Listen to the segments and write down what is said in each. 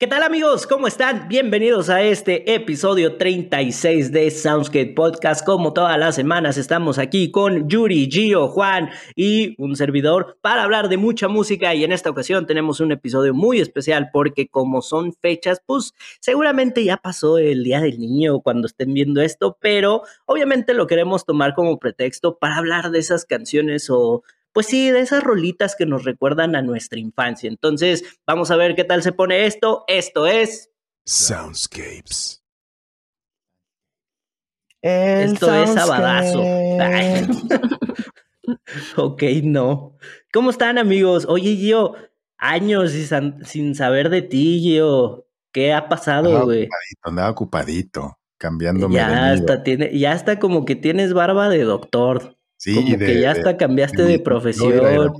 ¿Qué tal amigos? ¿Cómo están? Bienvenidos a este episodio 36 de Soundscape Podcast. Como todas las semanas estamos aquí con Yuri, Gio, Juan y un servidor para hablar de mucha música y en esta ocasión tenemos un episodio muy especial porque como son fechas, pues seguramente ya pasó el Día del Niño cuando estén viendo esto, pero obviamente lo queremos tomar como pretexto para hablar de esas canciones o pues sí, de esas rolitas que nos recuerdan a nuestra infancia. Entonces, vamos a ver qué tal se pone esto. Esto es Soundscapes. esto es sabadazo. ok, no. ¿Cómo están, amigos? Oye, Gio, años sin saber de ti, Gio. ¿Qué ha pasado, güey? Andaba ocupadito, cambiándome ya hasta tiene, ya hasta como que tienes barba de doctor. Sí, como que ya hasta cambiaste de, profesión.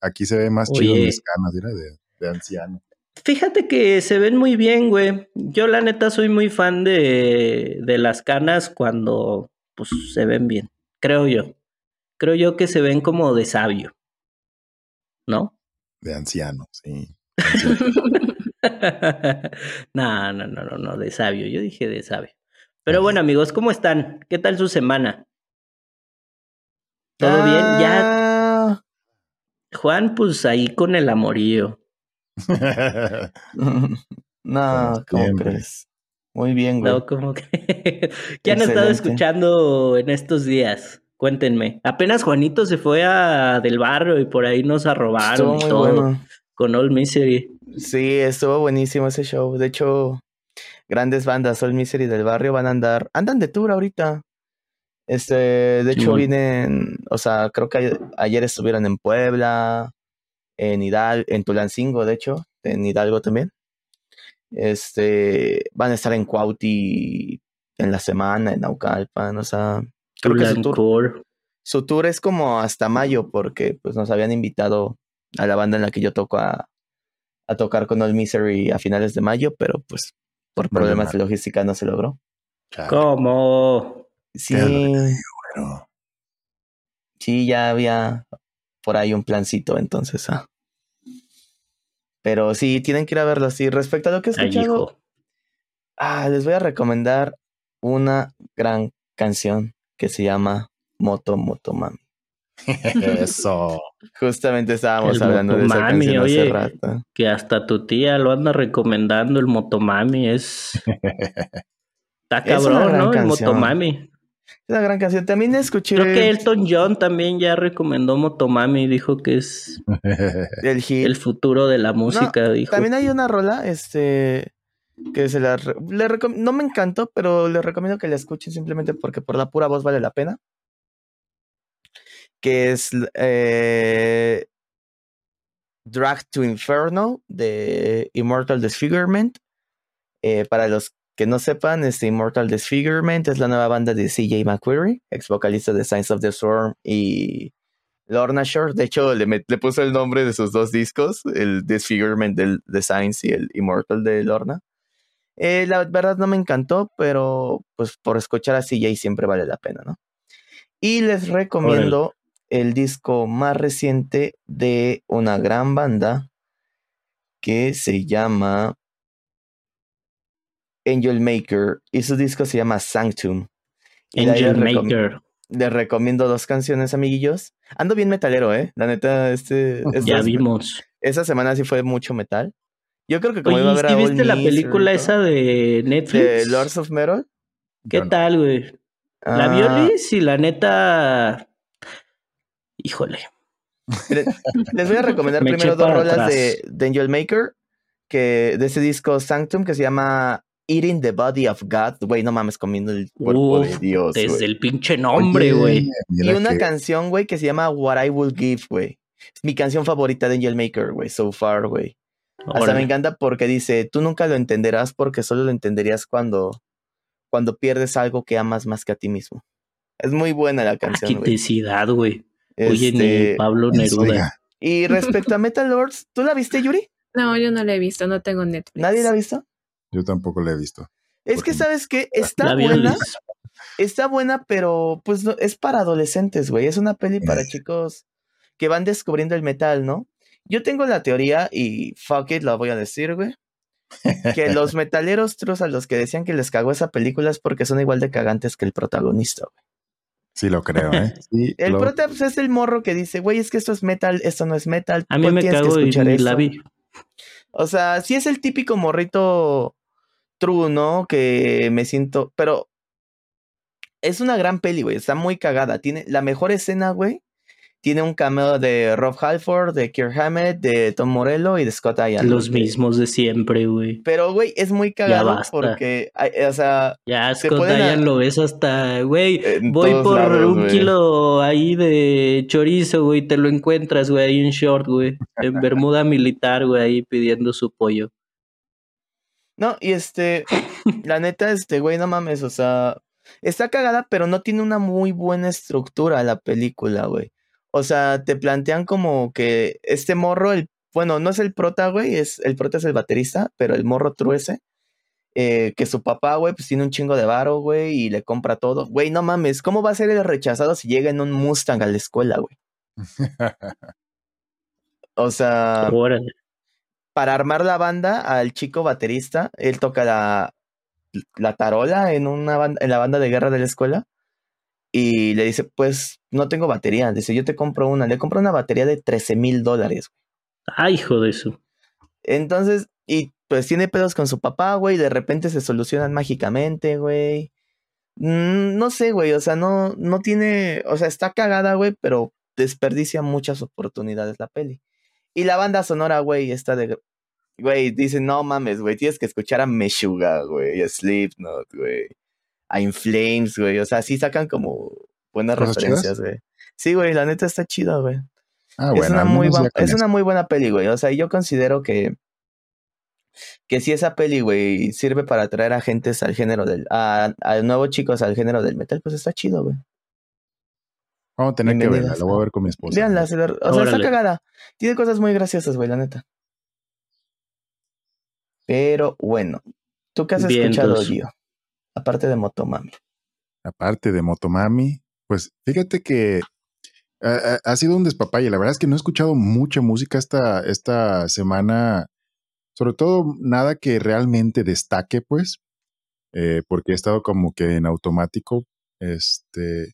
aquí se ve más chido mis canas, de, de anciano. Fíjate que se ven muy bien, güey. Yo la neta soy muy fan de, de las canas cuando pues se ven bien, creo yo. Creo yo que se ven como de sabio. ¿No? De anciano, sí. no, no, no, no, no, de sabio. Yo dije de sabio. Pero bueno, amigos, ¿cómo están? ¿Qué tal su semana? ¿Todo bien? Ya. Ah. Juan, pues ahí con el amorío. no, ¿cómo crees? Muy bien, güey. No, como que. ¿Qué han estado escuchando en estos días? Cuéntenme. Apenas Juanito se fue a del barrio y por ahí nos arrobaron todo con All Misery. Sí, estuvo buenísimo ese show. De hecho, grandes bandas, All Misery del barrio van a andar, andan de tour ahorita. Este, de hecho, vienen, o sea, creo que ayer, estuvieron en Puebla, en Hidalgo, en Tulancingo, de hecho, en Hidalgo también. Este, van a estar en Cuauti en la semana, en Naucalpan, o sea, creo que su tour, su tour es como hasta mayo, porque pues nos habían invitado a la banda en la que yo toco a, a tocar con All Misery a finales de mayo, pero pues por problemas de logística no se logró. ¿Cómo? Sí. Sí, ya había por ahí un plancito, entonces. Ah. Pero sí, tienen que ir a verlo. Sí, respecto a lo que he escuchado, ah, les voy a recomendar una gran canción que se llama Moto Moto Mami. Eso. Justamente estábamos hablando de esa canción hace rato. Que hasta tu tía lo anda recomendando, el Motomami. Es. Está cabrón, ¿no? El Motomami. Es una gran canción. También escuché. Creo que Elton John también ya recomendó Motomami. Dijo que es el, el futuro de la música. dijo. También hay una rola, este. Que se la. Le no me encantó, pero le recomiendo que la escuchen simplemente porque por la pura voz vale la pena. Que es. Eh, Drag to Inferno de Immortal Disfigurement. Eh, para los que no sepan, este Immortal Disfigurement es la nueva banda de CJ McQuarrie, ex vocalista de Signs of the Storm y Lorna Shore. De hecho, le, le puso el nombre de sus dos discos, el Disfigurement del The Signs y el Immortal de Lorna. Eh, la verdad no me encantó, pero pues por escuchar a CJ siempre vale la pena, ¿no? Y les recomiendo el disco más reciente de una gran banda que se llama Angel Maker y su disco se llama Sanctum. Angel Maker. Les recomiendo dos canciones, amiguillos. Ando bien metalero, ¿eh? La neta, este... ya vimos. Esa semana sí fue mucho metal. Yo creo que como iba a ver viste la película esa de Netflix? De Lords of Metal. ¿Qué tal, güey? La ah. Violis y la neta... Híjole. Les voy a recomendar primero dos rolas de, de, Angel Maker, que de ese disco Sanctum, que se llama Eating the Body of God, güey, no mames, comiendo el cuerpo de Dios. Desde el pinche nombre, güey. Y una canción, güey, que se llama What I Will Give, güey. Es mi canción favorita de Angel Maker, güey, so far, güey. Hasta me encanta porque dice, tú nunca lo entenderás porque solo lo entenderías cuando, cuando pierdes algo que amas más que a ti mismo. Es muy buena la canción. Ah, güey. Oye, ni este, Pablo Neruda. Y respecto a Metal Lords, ¿tú la viste, Yuri? No, yo no la he visto, no tengo Netflix. ¿Nadie la ha visto? Yo tampoco la he visto. Es que, ¿sabes qué? Está buena. Está buena, pero pues es para adolescentes, güey. Es una peli para chicos que van descubriendo el metal, ¿no? Yo tengo la teoría y fuck it, la voy a decir, güey. que los metaleros trus a los que decían que les cagó esa película es porque son igual de cagantes que el protagonista, güey. Sí, lo creo, ¿eh? Sí, El lo- prota pues, es el morro que dice, güey, es que esto es metal, esto no es metal. A mí me tienes que cago y escuchar ni la esto". vi. O sea, sí es el típico morrito true, ¿no? Que me siento, pero es una gran peli, güey. Está muy cagada. Tiene la mejor escena, güey. Tiene un cameo de Rob Halford, de Kirk Hammett, de Tom Morello y de Scott Ian. Los mismos de siempre, güey. Pero, güey, es muy cagado porque, o sea, Ya, Se Scott a- Ryan lo ves hasta, güey. Voy por lados, un kilo ahí de chorizo, güey. Te lo encuentras, güey, ahí en short, güey. En bermuda militar, güey, ahí pidiendo su pollo. No, y este, la neta, este, güey, no mames, o sea, está cagada, pero no tiene una muy buena estructura la película, güey. O sea, te plantean como que este morro, el, bueno, no es el prota, güey, es, el prota es el baterista, pero el morro truece, eh, que su papá, güey, pues tiene un chingo de varo, güey, y le compra todo. Güey, no mames, ¿cómo va a ser el rechazado si llega en un Mustang a la escuela, güey? O sea, Órale. Para armar la banda al chico baterista, él toca la, la tarola en una banda, en la banda de guerra de la escuela y le dice, pues no tengo batería, dice, yo te compro una, le compro una batería de 13 mil dólares. Ay, hijo de su. Entonces, y pues tiene pedos con su papá, güey, de repente se solucionan mágicamente, güey. Mm, No sé, güey, o sea, no, no tiene, o sea, está cagada, güey, pero desperdicia muchas oportunidades la peli. Y la banda sonora, güey, está de, güey, dicen, no mames, güey, tienes que escuchar a Meshuga, güey, a Slipknot, güey, a In Flames, güey, o sea, sí sacan como buenas ¿Cosas referencias, güey. Sí, güey, la neta está chida, güey Ah, es, bueno, una muy, es una muy buena peli, güey. O sea, yo considero que, que si esa peli, güey, sirve para atraer a gentes al género del, a, a nuevos chicos al género del metal, pues está chido, güey. Vamos a tener que verla, la voy a ver con mi esposa. Veanla, se la- o sea, está cagada. Tiene cosas muy graciosas, güey, la neta. Pero bueno, ¿tú qué has escuchado. Gio? Aparte de Motomami. Aparte de Motomami, pues fíjate que ha, ha- ha sido un despapalle. La verdad es que no he escuchado mucha música esta, esta semana, sobre todo nada que realmente destaque, pues, eh, porque he estado como que en automático. Este,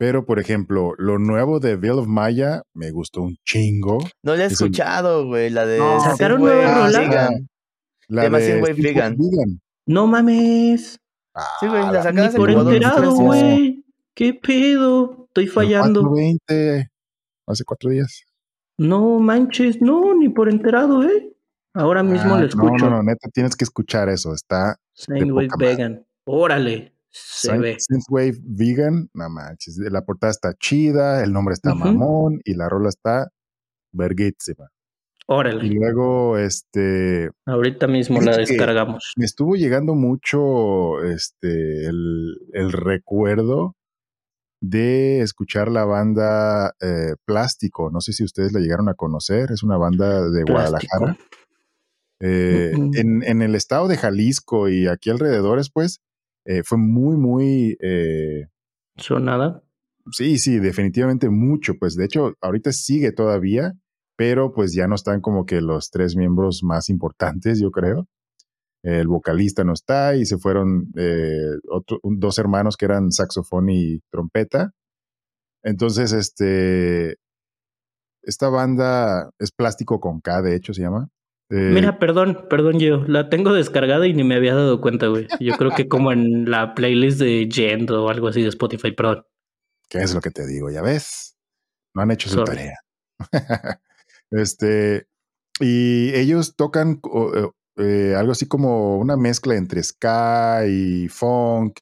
pero por ejemplo, lo nuevo de Veil of Maya me gustó un chingo. No la he Es escuchado, güey, la de No, ¿Sacaron nueva rola? Vegan. La de Synthwave Synthwave Vegan. Vegan. No mames. Sí, güey, Ah, la Ni sacadas en por enterado, güey. ¿Qué pedo? Estoy fallando. 420, hace cuatro días. No manches, no, ni por enterado, ¿eh? Ahora mismo Ah, lo no, escucho. no, no, neta, tienes que escuchar eso. Está madre. Vegan. Órale. Se ve. Synthwave Vegan, no manches. La portada está chida, el nombre está mamón y la rola está verguísima. Y Órale. luego, este, Ahorita mismo la descargamos. me estuvo llegando mucho, este, el, el recuerdo de escuchar la banda eh, Plástico. No sé si ustedes la llegaron a conocer. Es una banda de Guadalajara. Eh, en, en el estado de Jalisco y aquí alrededores, pues, eh, fue muy, muy, eh, ¿Sonada? sí, sí, definitivamente mucho. Pues de hecho, ahorita sigue todavía, pero pues ya no están como que los tres miembros más importantes, yo creo. El vocalista no está y se fueron eh, otro- dos hermanos que eran saxofón y trompeta. Entonces, este, esta banda es plástico con K, de hecho se llama. Eh, Mira, perdón, perdón yo. La tengo descargada y ni me había dado cuenta, güey. Yo creo que como en la playlist de Gent o algo así de Spotify, perdón. ¿Qué es lo que te digo? Ya ves, no han hecho su Sorry. tarea. este, y ellos tocan eh, eh, algo así como una mezcla entre ska y funk.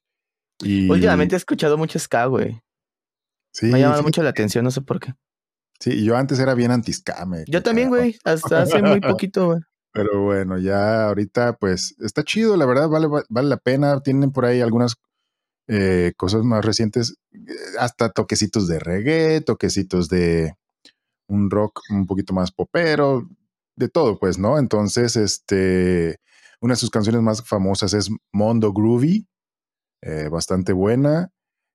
Y, Últimamente he escuchado mucho ska, güey. sí, Me ha llamado mucho la atención, no sé por qué. Sí, yo antes era bien anti-ska. me Yo también, güey. Hasta hace muy poquito, güey. Pero bueno, ya ahorita pues está chido, la verdad, vale, vale la pena. Tienen por ahí algunas eh, cosas más recientes, eh, hasta toquecitos de reggae, toquecitos de un rock un poquito más popero, de todo, pues, ¿no? Entonces, este, una de sus canciones más famosas es Mondo Groovy, eh, bastante buena.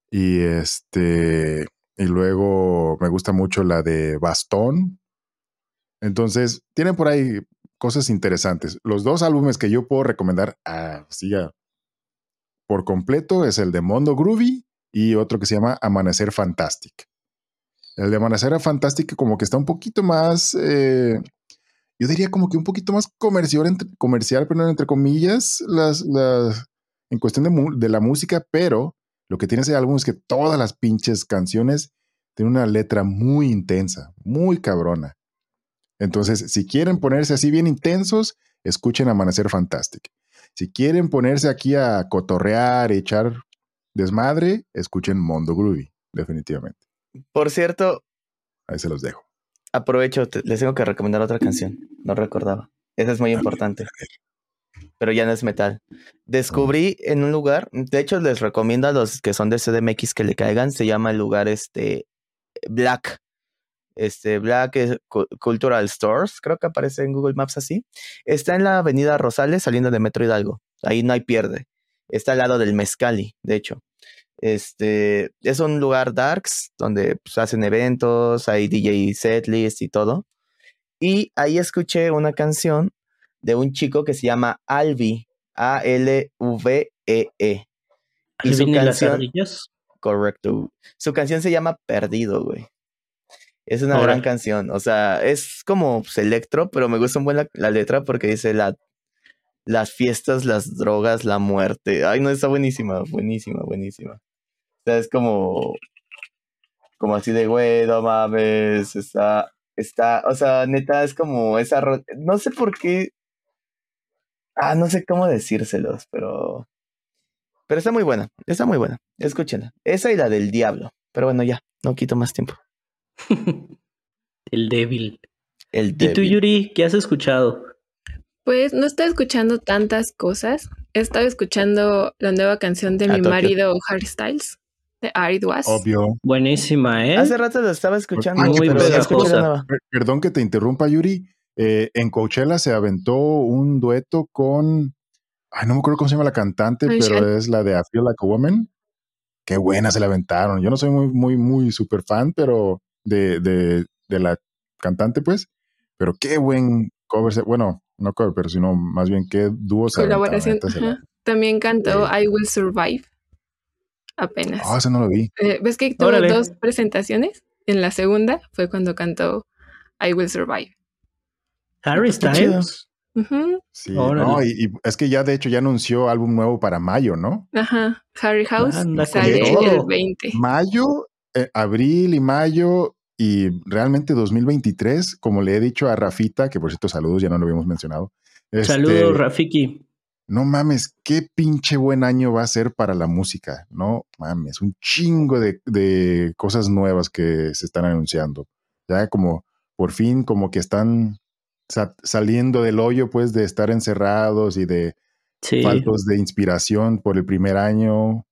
Y este, y luego me gusta mucho la de Bastón. Entonces, tienen por ahí cosas interesantes. Los dos álbumes que yo puedo recomendar así por completo es el de Mondo Groovy y otro que se llama Amanecer Fantastic. El de Amanecer Fantastic como que está un poquito más, eh, yo diría como que un poquito más comercial, entre, comercial pero entre comillas, las, las, en cuestión de, de la música, pero lo que tiene ese álbum es que todas las pinches canciones tienen una letra muy intensa, muy cabrona. Entonces, si quieren ponerse así bien intensos, escuchen Amanecer Fantastic. Si quieren ponerse aquí a cotorrear, echar desmadre, escuchen Mondo Groovy, definitivamente. Por cierto. Ahí se los dejo. Aprovecho, les tengo que recomendar otra canción. No recordaba. Esa es muy importante. Pero ya no es metal. Descubrí en un lugar, de hecho les recomiendo a los que son de CDMX que le caigan, se llama el lugar este Black. Este Black Cultural Stores, creo que aparece en Google Maps así. Está en la avenida Rosales saliendo de Metro Hidalgo. Ahí no hay pierde. Está al lado del Mezcali, de hecho. Este es un lugar darks donde pues, hacen eventos, hay DJ setlist y todo. Y ahí escuché una canción de un chico que se llama Alvi, A-L-V-E-E. -E. Y su canción, correcto. Su canción se llama Perdido, güey. Es una gran canción. O sea, es como pues, electro, pero me gusta un buen la, letra porque dice la, las fiestas, las drogas, la muerte. Ay, no, está buenísima, buenísima, buenísima. O sea, es como. Como así de, güey, no mames. Está. Está. O sea, neta, es como esa. No sé por qué. Ah, no sé cómo decírselos, pero. Pero está muy buena. Está muy buena. Escúchenla. Esa y la del diablo. Pero bueno, ya. No quito más tiempo. El débil. El débil. ¿Y tú, Yuri, qué has escuchado? Pues no estoy escuchando tantas cosas. He estado escuchando la nueva canción de mi marido Harry Styles, de Arid Was. Obvio. Buenísima, ¿eh? Hace rato lo estaba escuchando. Muy pero Perdón que te interrumpa, Yuri. Eh, en Coachella se aventó un dueto con. Ay, no me acuerdo cómo se llama la cantante, pero es la de I Feel Like a Woman. Qué buena se la aventaron. Yo no soy muy, muy, muy super fan, pero de, de, de la cantante, pues. Pero qué buen cover. Bueno, no cover, pero sino más bien qué dúo Colaboración. También cantó I Will Survive. Apenas. Ah, eso no lo vi. Eh, ¿Ves que tuvo dos presentaciones? En la segunda fue cuando cantó I Will Survive. Harry Styles. Sí, no, y, es que ya de hecho ya anunció álbum nuevo para mayo, ¿no? Ajá, Harry House sale el 20. Mayo, eh, abril y mayo y realmente 2023, como le he dicho a Rafita, que por cierto saludos, ya no lo habíamos mencionado. saludos, este, Rafiki. No mames, qué pinche buen año va a ser para la música. No mames, un chingo de, de cosas nuevas que se están anunciando. Ya como por fin como que están saliendo del hoyo pues de estar encerrados y de faltos de inspiración por el primer año.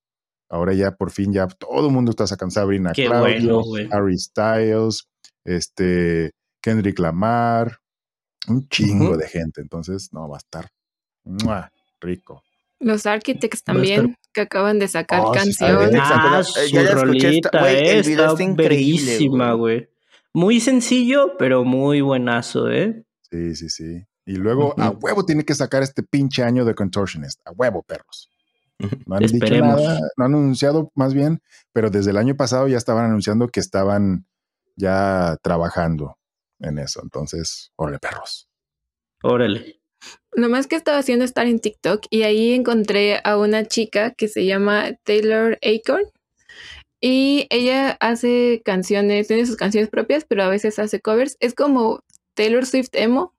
Ahora ya por fin ya todo el mundo está sacando Sabrina Claudio, Harry Styles, este, Kendrick Lamar, un chingo de gente. Entonces, no, va a estar rico. Los Architects también, que acaban de sacar oh, canciones. Ah, ya la escuché, el video está increíble, güey. Muy sencillo, pero muy buenazo, ¿eh? Sí, sí, sí. Y luego a huevo tiene que sacar este pinche año de Contortionist. A huevo, perros. No han dicho nada, no han anunciado más bien, pero desde el año pasado ya estaban anunciando que estaban ya trabajando en eso. Entonces, órale, perros. Órale. Lo más que estaba haciendo estar en TikTok y ahí encontré a una chica que se llama Taylor Acorn y ella hace canciones, tiene sus canciones propias, pero a veces hace covers. Es como Taylor Swift emo.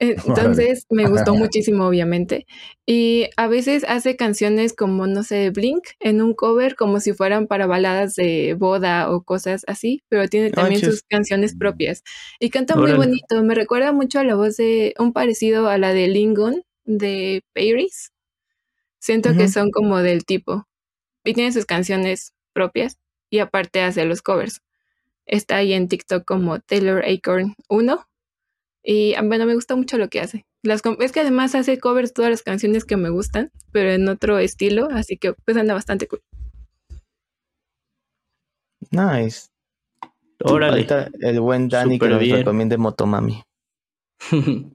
Entonces me gustó muchísimo, obviamente. Y a veces hace canciones como, no sé, Blink en un cover, como si fueran para baladas de boda o cosas así, pero tiene también sus canciones propias. Y canta muy bonito. Me recuerda mucho a la voz de un parecido a la de Lingon de Paris. Siento que son como del tipo. Y tiene sus canciones propias y aparte hace los covers. Está ahí en TikTok como Taylor Acorn 1 y ah, bueno, me gusta mucho lo que hace. Las, es que además hace covers todas las canciones que me gustan, pero en otro estilo, así que pues anda bastante cool. Nice. Órale. el buen Dani que nos recomiende Motomami.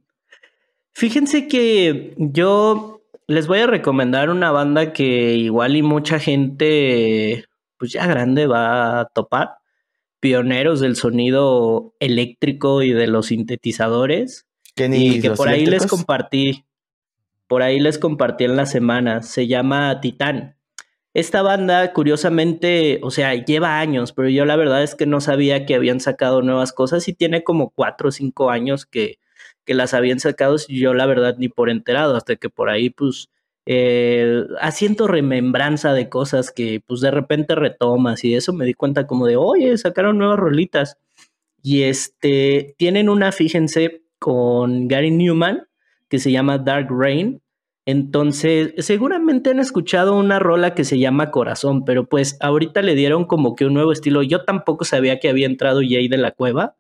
Fíjense que yo les voy a recomendar una banda que igual y mucha gente, pues ya grande, va a topar. Pioneros del sonido eléctrico y de los sintetizadores. y que por ahí les compartí. Por ahí les compartí en la semana. Se llama Titán. Esta banda, curiosamente, o sea, lleva años, pero yo la verdad es que no sabía que habían sacado nuevas cosas y tiene como cuatro o cinco años que, que las habían sacado y yo la verdad ni por enterado, hasta que por ahí pues eh, haciendo remembranza de cosas que pues de repente retomas y eso me di cuenta como de, oye, sacaron nuevas rolitas. Y este, tienen una, fíjense, con Gary Newman, que se llama Dark Rain, entonces, seguramente han escuchado una rola que se llama Corazón, pero pues ahorita le dieron como que un nuevo estilo. Yo tampoco sabía que había entrado Jay de la Cueva.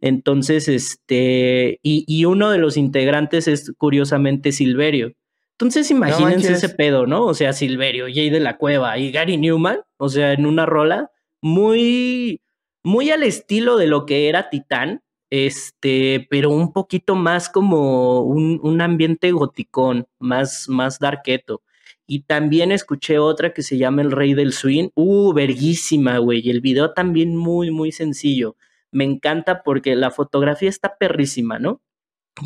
Entonces, este, y, uno de los integrantes es curiosamente Silverio. Entonces, imagínense ese pedo, ¿no? O sea, Silverio, Jay de la Cueva y Gary Newman, o sea, en una rola muy, muy al estilo de lo que era Titán, este, pero un poquito más como un, un ambiente goticón, más, más darketo. Y también escuché otra que se llama El Rey del Swing. Uh, verguísima, güey. Y el video también muy, muy sencillo. Me encanta porque la fotografía está perrísima, ¿no?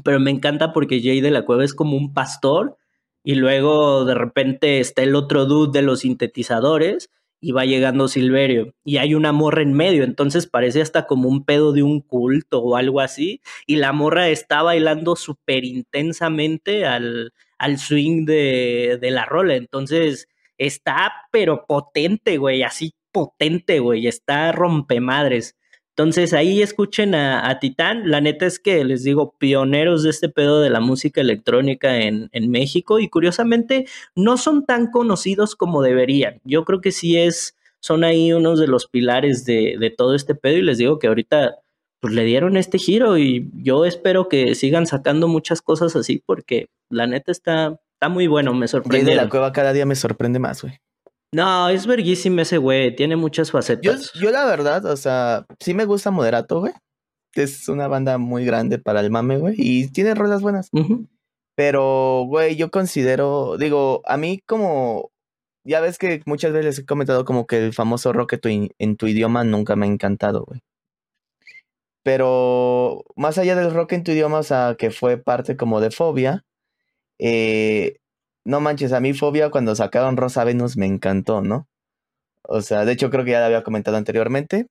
Pero me encanta porque Jay de la Cueva es como un pastor y luego de repente está el otro dude de los sintetizadores y va llegando Silverio y hay una morra en medio, entonces parece hasta como un pedo de un culto o algo así y la morra está bailando súper intensamente al, al swing de, de la rola, entonces está pero potente, güey, así potente, güey, está rompemadres. Entonces ahí escuchen a, Titán. La neta es que les digo, pioneros de este pedo de la música electrónica en, en, México y curiosamente no son tan conocidos como deberían. Yo creo que sí es, son ahí unos de los pilares de, de todo este pedo y les digo que ahorita pues le dieron este giro y yo espero que sigan sacando muchas cosas así porque la neta está, está muy bueno, me sorprende. de la cueva cada día me sorprende más, güey. No, es verguísimo ese güey, tiene muchas facetas. Yo, la verdad, o sea, sí me gusta Moderato, güey. Es una banda muy grande para el mame, güey, y tiene rolas buenas. Pero, güey, yo considero, digo, a mí como, ya ves que muchas veces he comentado como que el famoso rock en tu idioma nunca me ha encantado, güey. Pero más allá del rock en tu idioma, o sea, que fue parte como de fobia, eh, no manches, a mí Fobia cuando sacaron Rosa Venus me encantó, ¿no? O sea, de hecho creo que ya lo había comentado anteriormente.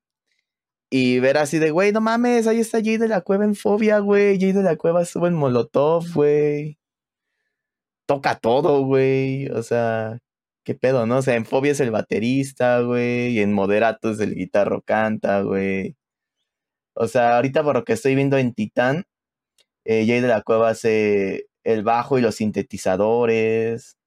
Y ver así de, güey, no mames, ahí está Jay de la Cueva en Fobia, güey. Jay de la Cueva estuvo en Molotov, güey. Toca todo, güey. O sea, qué pedo, ¿no? O sea, en Fobia es el baterista, güey. Y en Moderato es el guitarro canta, güey. O sea, ahorita por lo que estoy viendo en Titán, eh, Jay de la Cueva hace el bajo y los sintetizadores.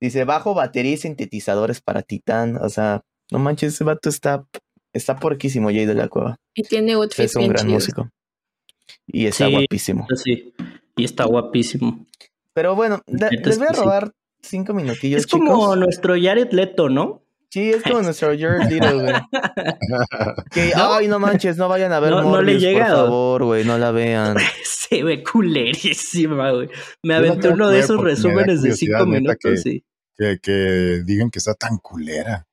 Dice, bajo, batería y sintetizadores para Titán. O sea, no manches, ese vato está, está porquísimo, Jay de la Cueva. Y tiene outfits Es un gran músico. Y está guapísimo. Sí, y está guapísimo. Pero bueno, les voy a robar cinco minutillos. Es como nuestro Jared Leto, ¿no? Sí, es como nuestro Jared Leto, güey. que, ay, no manches, no vayan a ver no, le llega, por favor, güey, no la vean. Se ve culerísima, güey. Me aventé uno de esos resúmenes de cinco minutos, que, sí. Que, digan que está tan culera.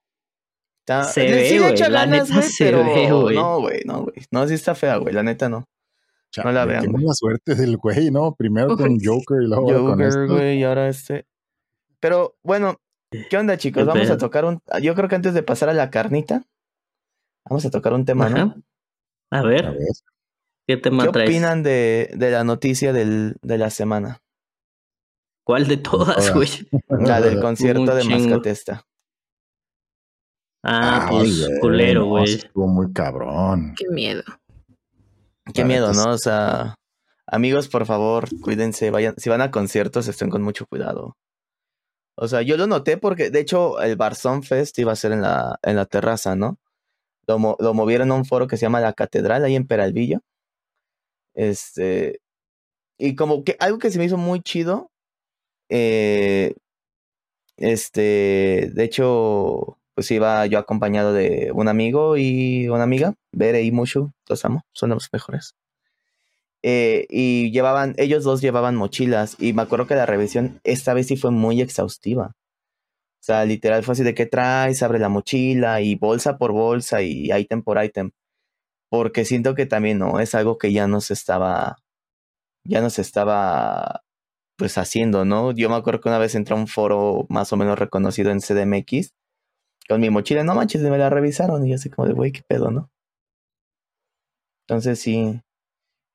se ve, güey, la neta se ve, güey. No, güey, no, güey. No, sí está fea, güey, la neta no. no la vean. Tengo la suerte del güey, ¿no? Primero con Joker y luego con Joker, güey, y ahora este. Pero, bueno, ¿Qué onda, chicos? Vamos a tocar un. Yo creo que antes de pasar a la carnita, vamos a tocar un tema, ¿no? A ver. ¿Qué tema ¿Qué opinan de, de la noticia del, de la semana? ¿Cuál de todas, güey? La del concierto de Mascatesta. Ah, pues culero, güey. Estuvo muy cabrón. Qué miedo. Qué miedo, ¿no? O sea, amigos, por favor, cuídense, vayan, si van a conciertos, estén con mucho cuidado. O sea, yo lo noté porque, de hecho, el Barzón Fest iba a ser en la, en la terraza, ¿no? Lo, lo movieron a un foro que se llama La Catedral, ahí en Peralvillo. Este. Y como que algo que se me hizo muy chido. Eh, este. De hecho, pues iba yo acompañado de un amigo y una amiga, Bere y Mushu. Los amo, son los mejores. Eh, y llevaban, ellos dos llevaban mochilas y me acuerdo que la revisión esta vez sí fue muy exhaustiva. O sea, literal fue así de qué traes, abre la mochila y bolsa por bolsa y ítem por ítem. Porque siento que también no, es algo que ya no se estaba, ya no se estaba pues haciendo, ¿no? Yo me acuerdo que una vez entré a un foro más o menos reconocido en CDMX con mi mochila, no manches, me la revisaron y yo así como de, güey, qué pedo, ¿no? Entonces sí,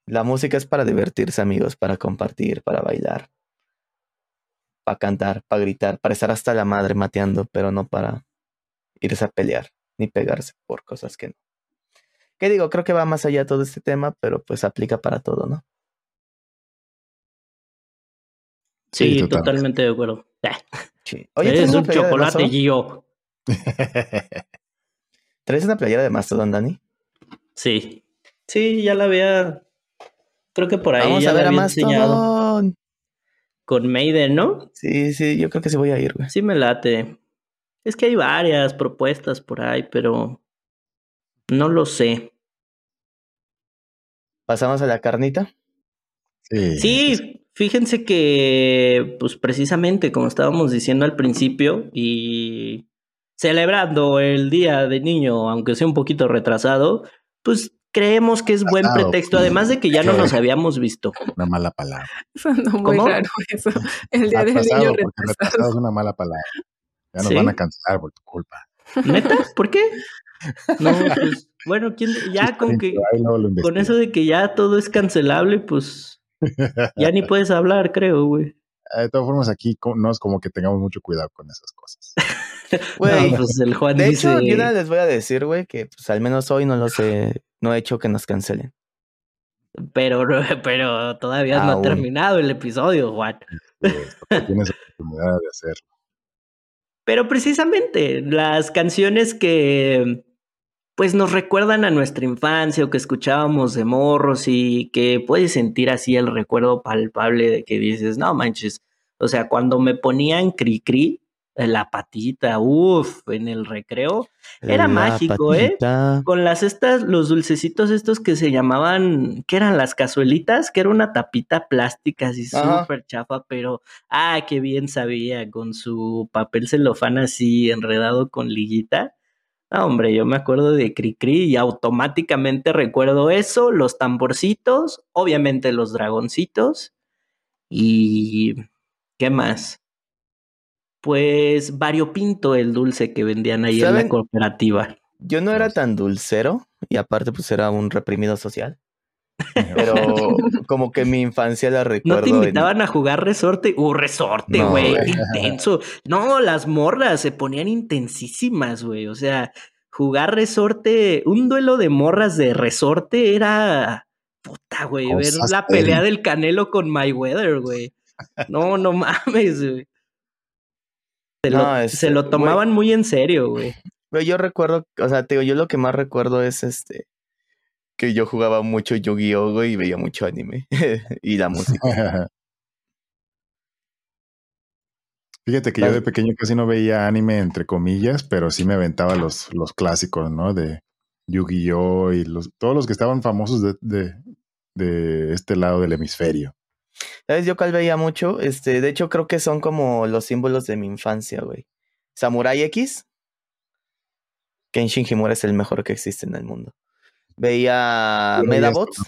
la música es para divertirse, amigos, para compartir, para bailar, para cantar, para gritar, para estar hasta la madre mateando, pero no para irse a pelear ni pegarse por cosas que no. ¿Qué digo? Creo que va más allá todo este tema, pero pues aplica para todo, ¿no? Sí, totalmente de acuerdo. Sí. Oye, es un chocolate, Gio. ¿Traes una playera de Mastodon, Dani? Sí. Sí, ya la había. Creo que por ahí Vamos ya a ver a enseñado. Con Maiden, ¿no? Sí, sí, yo creo que sí voy a ir, güey. Sí me late. Es que hay varias propuestas por ahí, pero no lo sé. ¿Pasamos a la carnita? Sí. Sí, fíjense que, pues precisamente como estábamos diciendo al principio y celebrando el Día de Niño, aunque sea un poquito retrasado, pues creemos que es buen Retrasado, pretexto, además de que ya no nos habíamos visto. Una mala palabra. Sonó muy ¿Cómo? raro eso. El día del Atrasado, niño retrasado. retrasado es una mala palabra. Ya nos ¿Sí? van a cancelar por tu culpa. ¿Neta? ¿Por qué? No, pues, bueno, ¿quién, ya con que, con eso de que ya todo es cancelable, pues ya ni puedes hablar, creo, güey. Eh, De todas formas, aquí no es como que tengamos mucho cuidado con esas cosas. Güey, No, pues el Juan de dice... hecho, yo nada les voy a decir, güey, que pues al menos hoy no los he, no he hecho que nos cancelen. Pero, pero todavía no ha Aún. terminado el episodio, Juan. Pues, tienes oportunidad de hacerlo. Pero precisamente las canciones que pues nos recuerdan a nuestra infancia o que escuchábamos de morros y que puedes sentir así el recuerdo palpable de que dices, no manches, o sea, cuando me ponían cri cri, la patita, uff, en el recreo, Era La mágico, ¿eh? con las estas, los dulcecitos estos que se llamaban, que eran las cazuelitas, que era una tapita plástica así súper chafa, pero ah, qué bien sabía, con su papel celofán así enredado con liguita. Ah, hombre, yo me acuerdo de Cricri y automáticamente recuerdo eso, los tamborcitos, obviamente los dragoncitos y ¿qué más? Pues variopinto el dulce que vendían ahí en la cooperativa. Yo no era tan dulcero y aparte pues era un reprimido social, pero como que mi infancia la recuerdo. ¿No te en- invitaban a jugar resorte? Uh, resorte, güey, intenso. No, las morras se ponían intensísimas, güey. O sea, jugar resorte, un duelo de morras de resorte era puta, güey. Ver la pelea del Canelo con Mayweather, güey. No, no mames, güey. Se, No, lo, este, se lo güey. tomaban muy en serio, güey. Pero yo recuerdo, o sea, te digo, yo lo que más recuerdo es este que yo jugaba mucho Yu-Gi-Oh güey, y veía mucho anime y la música. Fíjate que yo de pequeño casi no veía anime, entre comillas, pero sí me aventaba los, los clásicos, ¿no? De Yu-Gi-Oh! y los, todos los que estaban famosos de, de, de este lado del hemisferio. ¿Sabes yo cuál veía mucho? Este, de hecho creo que son como los símbolos de mi infancia, güey. Samurai X. Kenshin Himura es el mejor que existe en el mundo. Veía Medabots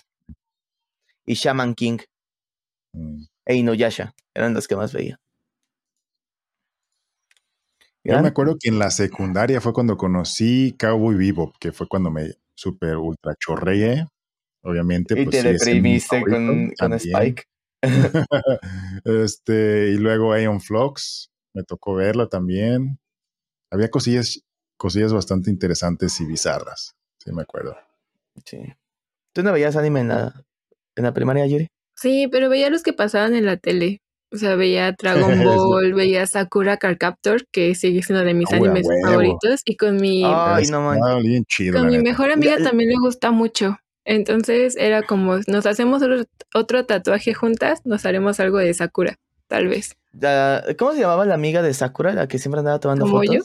y Shaman King Mm. e Inuyasha. Eran los que más veía. Yo me acuerdo que en la secundaria fue cuando conocí Cowboy Bebop, que fue cuando me super ultra chorreé. Obviamente, Y pues, te sí, deprimiste con, con. Spike. este, y luego Aeon Flux, me tocó verla también. Había cosillas, cosillas bastante interesantes y bizarras, sí me acuerdo. Sí. ¿Tú no veías anime en la, en la primaria, Yuri? Sí, pero veía los que pasaban en la tele. O sea, veía Dragon. Ball, veía Sakura Card Captor, que sigue siendo de mis Ah, animes huevo. favoritos. Y con mi, Ay, no bien chido. con mi neta. mejor amiga La- también le gusta mucho. Entonces era como, nos hacemos otro, otro tatuaje juntas, nos haremos algo de Sakura, tal vez. La- ¿Cómo se llamaba la amiga de Sakura, la que siempre andaba tomando ¿Como fotos? yo?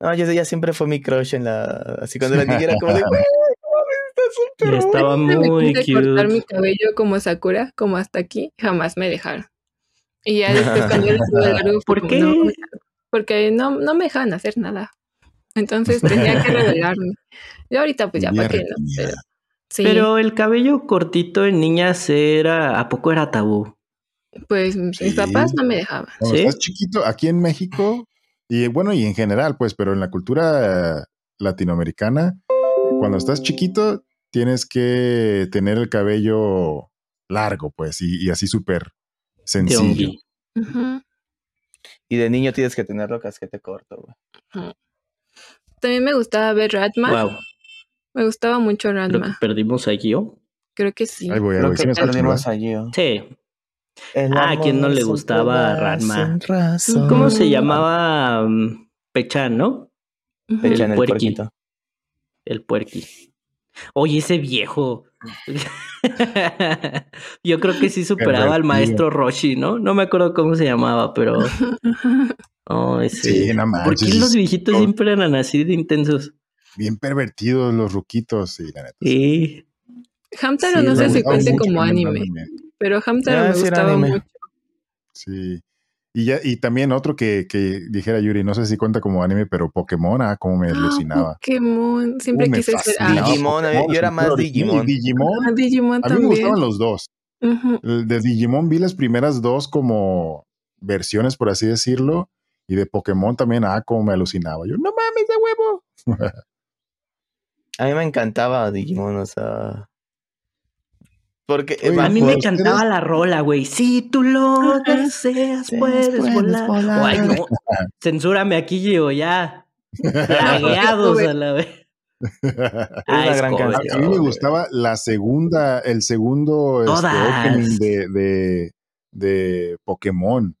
No, yo- ella siempre fue mi crush en la. Así cuando era niña era como de, güey, ¿cómo ves súper Estaba Me muy quise cortar mi cute. cabello como Sakura, como hasta aquí, jamás me dejaron. Y ya después cuando era largo, ¿Por qué? no, porque no, no me dejaban hacer nada. Entonces tenía que revelarme. Y ahorita pues ya para qué no, pero sí, Pero el cabello cortito en niñas era, ¿a poco era tabú? pues Sí. mis papás no me dejaban. Cuando ¿Sí? estás chiquito, aquí en México, y bueno, y en general, pues, pero en la cultura latinoamericana, cuando estás chiquito, tienes que tener el cabello largo, pues, y, y así súper sencillo. Y de niño tienes que tenerlo casquete corto, güey. También me gustaba ver Ratma. Wow. Me gustaba mucho Creo que Ratma. perdimos a Gio. Creo que sí. Ahí voy, ahí Creo voy. que ¿Sí me perdimos verdad? allí. ¿o? Sí. El Ah, ¿a quién no le sin gustaba pruebas, Ranma? sin razón. ¿Cómo se llamaba? Mm, Pechan, ¿no? Ujú. Echan El el puerqui. puerquito. El puerqui. Oye, ese viejo. Yo creo que sí superaba al maestro Roshi, ¿no? No me acuerdo cómo se llamaba, pero. Oh, ese. Sí, no ¿Por qué los viejitos oh. siempre eran así de intensos? Bien pervertidos los ruquitos, sí, la neta. Sí. Hamtaro Sí, no sé si cuente como anime, pero Hamtaro Ah, me gustaba anime. mucho. Sí. Y, ya, y también otro que, que dijera Yuri, no sé si cuenta como anime, pero Pokémon, ah, como me Ah, alucinaba. Pokémon. Siempre Uh, quise ser Ash. Digimon, a mí- yo era más Digimon. Digimon, Ah, Digimon a mí me gustaban los dos. El De Digimon vi las primeras dos como versiones, por así decirlo, y de Pokémon también, ah, como me alucinaba. Yo, no mames, de huevo. A mí me encantaba Digimon, o sea. Porque A mí me encantaba la rola, güey. Si tú lo deseas, puedes, puedes volar. volar. Oh, ay, no. Censúrame aquí, Gio, ya. Lagueados a la vez. una es gran. A mí me gustaba la segunda, el segundo este, opening de, de, de Pokémon,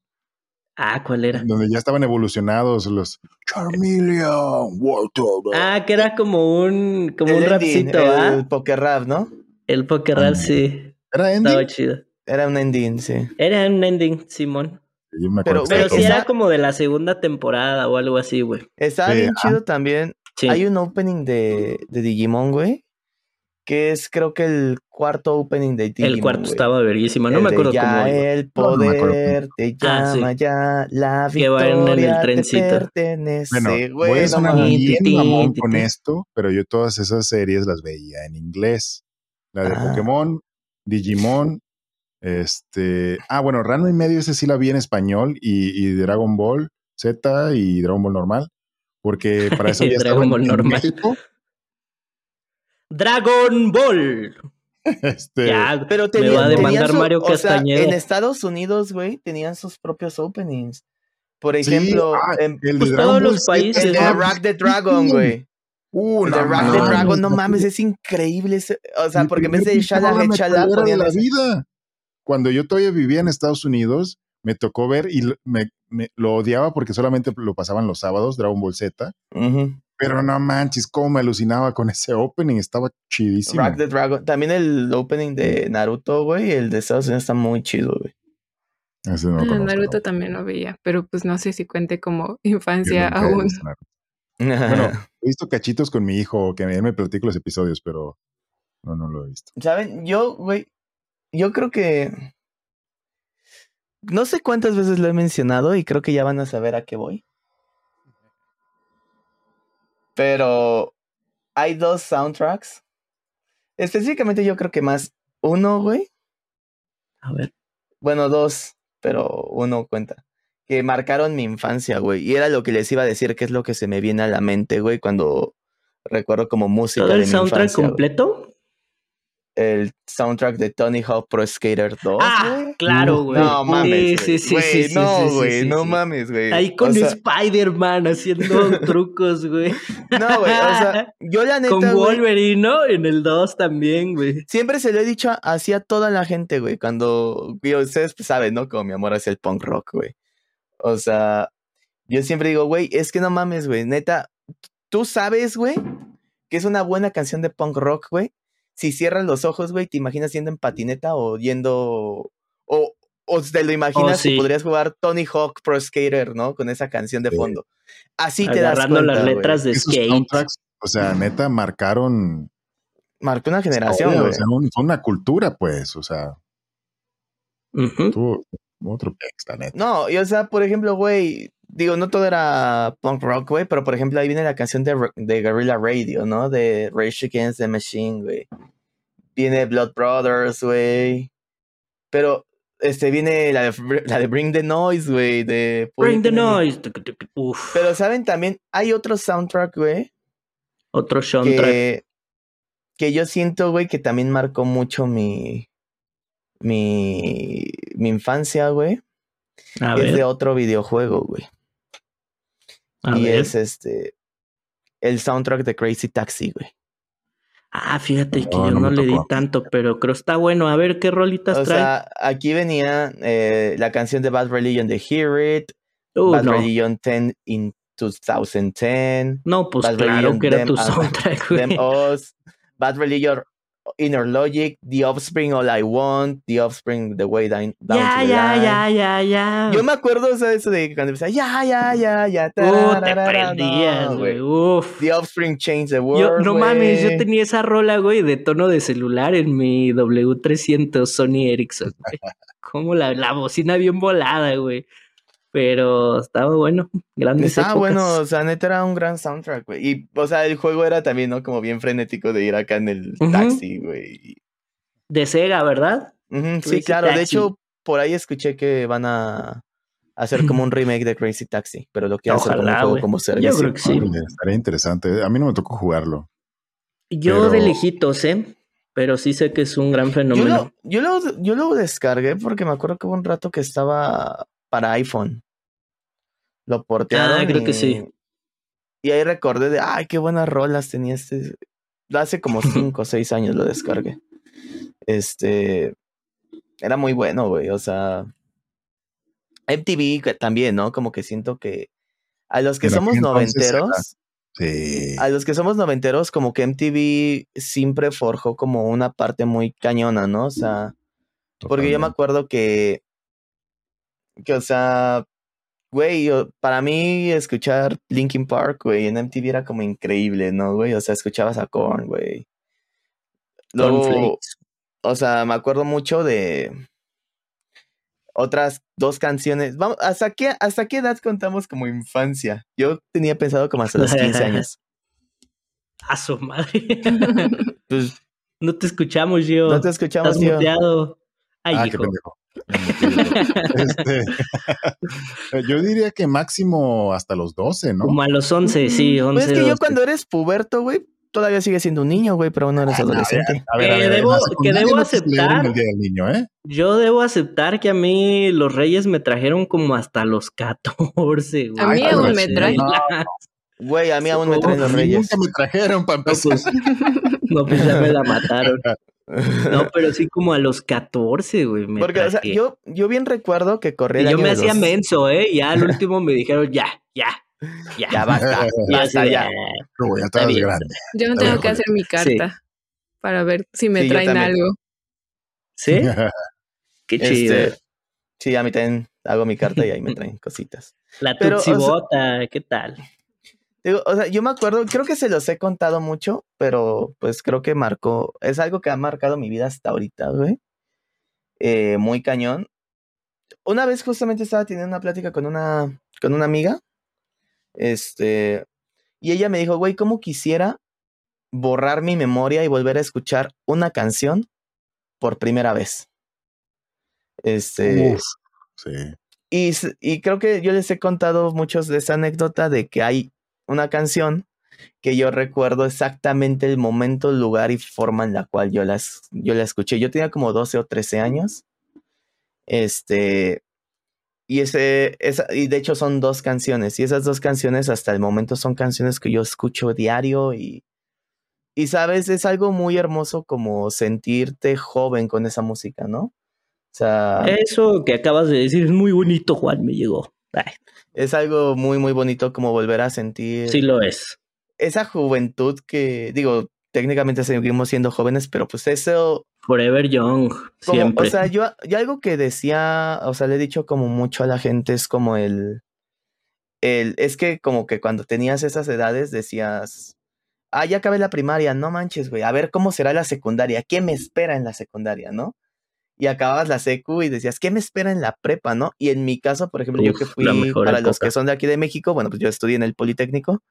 Ah, ¿cuál era? donde ya estaban evolucionados los Charmeleon, Wartortle. Ah, que era como un, como un ending, rapcito, ¿ah? el Poker Rap, ¿no? El poker rap, sí. ¿Era Estaba ending? chido. Era un ending, sí. Era un ending, Simón. Yo me Pero, estaba sí era como de la segunda temporada o algo así, güey. Estaba Sí, bien chido también. Sí. Hay un opening de, de Digimon, güey. Que es creo que el cuarto opening de Digimon. el cuarto estaba verguísimo. No me acuerdo ya cómo el poder te Ah, sí. llama ya la Que va en el victoria te trencito. pertenece. Bueno, güey, voy a no sonar bien mamón con esto, pero yo todas esas series las veía en inglés. La de Ah. Pokémon, Digimon, este... Ah, bueno, Rano y medio ese sí la vi en español y, y Dragon Ball Z y Dragon Ball normal, porque para eso ya Dragon Ball en normal. México, Dragon Ball. este, Ya, Pero me tenían, va a demandar tenían su- Mario o sea, Castañeda. en Estados Unidos, güey, tenían sus propios openings. Por sí, ejemplo, ah, en- el pues todos los países, el de ¿no? Rock the Dragon, güey. Uh, de Rock the Dragon, no no mames, es increíble. ese- o sea, porque en vez de Shala ponían la vida. Cuando yo todavía vivía en Estados Unidos, me tocó ver y lo- me, me- lo odiaba porque solamente lo pasaban los sábados, Dragon Ball Z. Ujú. Pero no manches, cómo me alucinaba con ese opening, estaba chidísimo. Rock the Dragon. También el opening de Naruto, güey, el de Estados Unidos está muy chido, güey. Ese no lo conozco, Naruto no. también lo veía, pero pues no sé si cuente como infancia aún. Bueno, he visto cachitos con mi hijo, que él me platica los episodios, pero no, no lo he visto. ¿Saben? Yo, güey, yo creo que... No sé cuántas veces lo he mencionado y creo que ya van a saber a qué voy. Pero hay dos soundtracks. Específicamente yo creo que más uno, güey. A ver. Bueno, dos, pero uno cuenta. Que marcaron mi infancia, güey. Y era lo que les iba a decir, que es lo que se me viene a la mente, güey, cuando recuerdo como música ¿Todo de el mi soundtrack infancia, güey. El soundtrack de Tony Hawk Pro Skater 2, Ah, claro, güey. No mames, Sí, güey. sí, sí, no, güey, sí, no sí. mames, güey. Ahí con sea, Spider-Man haciendo trucos, güey. No, güey, o sea, yo la neta, Con Wolverine, ¿no? En el 2 también, güey. siempre se lo he dicho hacia toda la gente, güey, cuando, güey, ustedes pues, saben, ¿no? Como mi amor hacia el punk rock, güey. O sea, yo siempre digo, güey, es que no mames, güey, neta, tú sabes, güey, que es una buena canción de punk rock, güey. Si cierras los ojos, güey, te imaginas yendo en patineta o yendo, o, o te lo imaginas sí. que podrías jugar Tony Hawk Pro Skater, ¿no? Con esa canción de fondo. Así te das Agarrando cuenta, las letras de skate. o sea, neta, marcaron marcó una generación, güey. o sea, un- fue una cultura, pues, o sea, otro neta. No, y o sea, por ejemplo, güey, digo, no todo era punk rock, güey, pero por ejemplo, ahí viene la canción de, de Guerrilla Radio, ¿no? De Rage Against the Machine, güey. Viene Blood Brothers, güey. Pero, este, viene la de, la de Bring the Noise, güey, de... Bring the noise. Uf. Pero, ¿saben? También hay otro soundtrack, güey, Otro soundtrack. que, que yo siento, güey, que también marcó mucho mi, mi, mi infancia, güey. Es de ver, otro videojuego, güey. A y ver. es este el soundtrack de Crazy Taxi, güey. Ah, fíjate que No, yo no le di tanto, pero creo está bueno. A ver qué rolitas O trae. sea, aquí venía eh, la canción de Bad Religion de Hear It, Uh, Bad no. Religion 10 in 2010, No, pues Bad claro Religion, que era Them, tu soundtrack, güey. Bad Religion Inner Logic, The Offspring All I Want, The Offspring The Way Down, Ya, ya, ya, ya, ya. Yo me acuerdo, eso de cuando empezaba, ya, ya, ya, ya. Uh, te prendías, no, güey. Uf. The Offspring Change the World. Yo, no mames, yo tenía esa rola, güey, de tono de celular en mi W300 Sony Ericsson, güey. Como la, la bocina bien volada, güey. Pero estaba bueno, grandes Estaba épocas. bueno, o sea, neta era un gran soundtrack, güey. Y, o sea, el juego era también, ¿no? Como bien frenético de ir acá en el taxi, güey. De Sega, ¿verdad? Sí, claro. De hecho, por ahí escuché que van a hacer como un remake de Crazy Taxi, pero lo quieren hacer como un Ojalá, juego como Yo servicio. creo que sí. Estaría interesante. A mí no me tocó jugarlo. Yo Pero- de lejitos, ¿eh? Pero sí sé que es un gran Yo fenómeno. lo, yo, lo, yo lo descargué porque me acuerdo que hubo un rato que estaba para iPhone. Lo portearon. Ah, creo que y- sí. Y ahí recordé de, ay, qué buenas rolas tenía este. Hace como cinco o seis años lo descargué. Este. Era muy bueno, güey. O sea. MTV también, ¿no? Como que siento que. A los que somos noventeros. Sí. A los que somos noventeros, como que MTV siempre forjó como una parte muy cañona, ¿no? O sea. Porque yo me acuerdo que. Que, o sea. Güey, yo- para mí escuchar Linkin Park, güey, en MTV era como increíble, ¿no, güey? O sea, escuchabas a Korn, güey. Luego, o sea, me acuerdo mucho de otras dos canciones. Vamos, ¿hasta qué, ¿hasta qué edad contamos como infancia? Yo tenía pensado como hasta los 15 años. A su madre. Pues, no te escuchamos, yo. no te escuchamos, Estás tío. muteado. Ay, Ah, qué hijo. pendejo. Este, yo diría que máximo hasta los 12, ¿no? Como a los 11, sí, 11. Pues es que yo 12. cuando eres puberto, güey, todavía sigues siendo un niño, güey, pero aún no eres adolescente. A ver, a Eh, ver, debo- que debo no aceptar- el Día del Niño, ¿eh? Yo debo aceptar que a mí los reyes me trajeron como hasta los 14, güey. A mí aún me traen. no, Güey, a mí aún me traen los reyes. Nunca me trajeron para pues, no, pues ya me la mataron. No, pero sí como a los 14, güey. Porque, o sea, yo, yo bien recuerdo que corría Y yo año me de hacía los- menso, ¿eh? Y ya al último me dijeron, ya, ya, ya. Ya basta, basta ya. Pero ya grande. Yo no tengo que hacer mi carta para ver si me Sí, traen algo. ¿Sí? Qué chido. Este, sí, a mí también hago mi carta y ahí me traen cositas. La pero, o sea- ¿qué tal? Digo, o sea, yo me acuerdo, creo que se los he contado mucho, pero pues creo que marcó, es algo que ha marcado mi vida hasta ahorita, güey. Eh, muy cañón. Una vez justamente estaba teniendo una plática con una, con una amiga, este, y ella me dijo, güey, ¿cómo quisiera borrar mi memoria y volver a escuchar una canción por primera vez? Este, Uf, sí. y, y creo que yo les he contado muchos de esa anécdota de que hay una canción que yo recuerdo exactamente el momento, lugar y forma en la cual yo, las, yo la escuché. Yo tenía como 12 o 13 años. Este. Y, ese, esa, y de hecho son dos canciones. Y esas dos canciones hasta el momento son canciones que yo escucho diario. Y, y sabes, es algo muy hermoso como sentirte joven con esa música, ¿no? O sea, Eso que acabas de decir es muy bonito, Juan, me llegó. Ay, es algo muy, muy bonito como volver a sentir sí lo es. esa juventud que, digo, técnicamente seguimos siendo jóvenes, pero pues eso, Forever Young, como, siempre. o sea, yo, yo algo que decía, o sea, le he dicho como mucho a la gente es como el, el, es que como que cuando tenías esas edades decías, ah, ya acabé la primaria, no manches, güey, a ver cómo será la secundaria, ¿qué me espera en la secundaria, no? Y acababas la secu y decías, ¿qué me espera en la prepa, no? Y en mi caso, por ejemplo, yo que fui, para los que son de aquí de México, bueno, pues yo estudié en el Politécnico,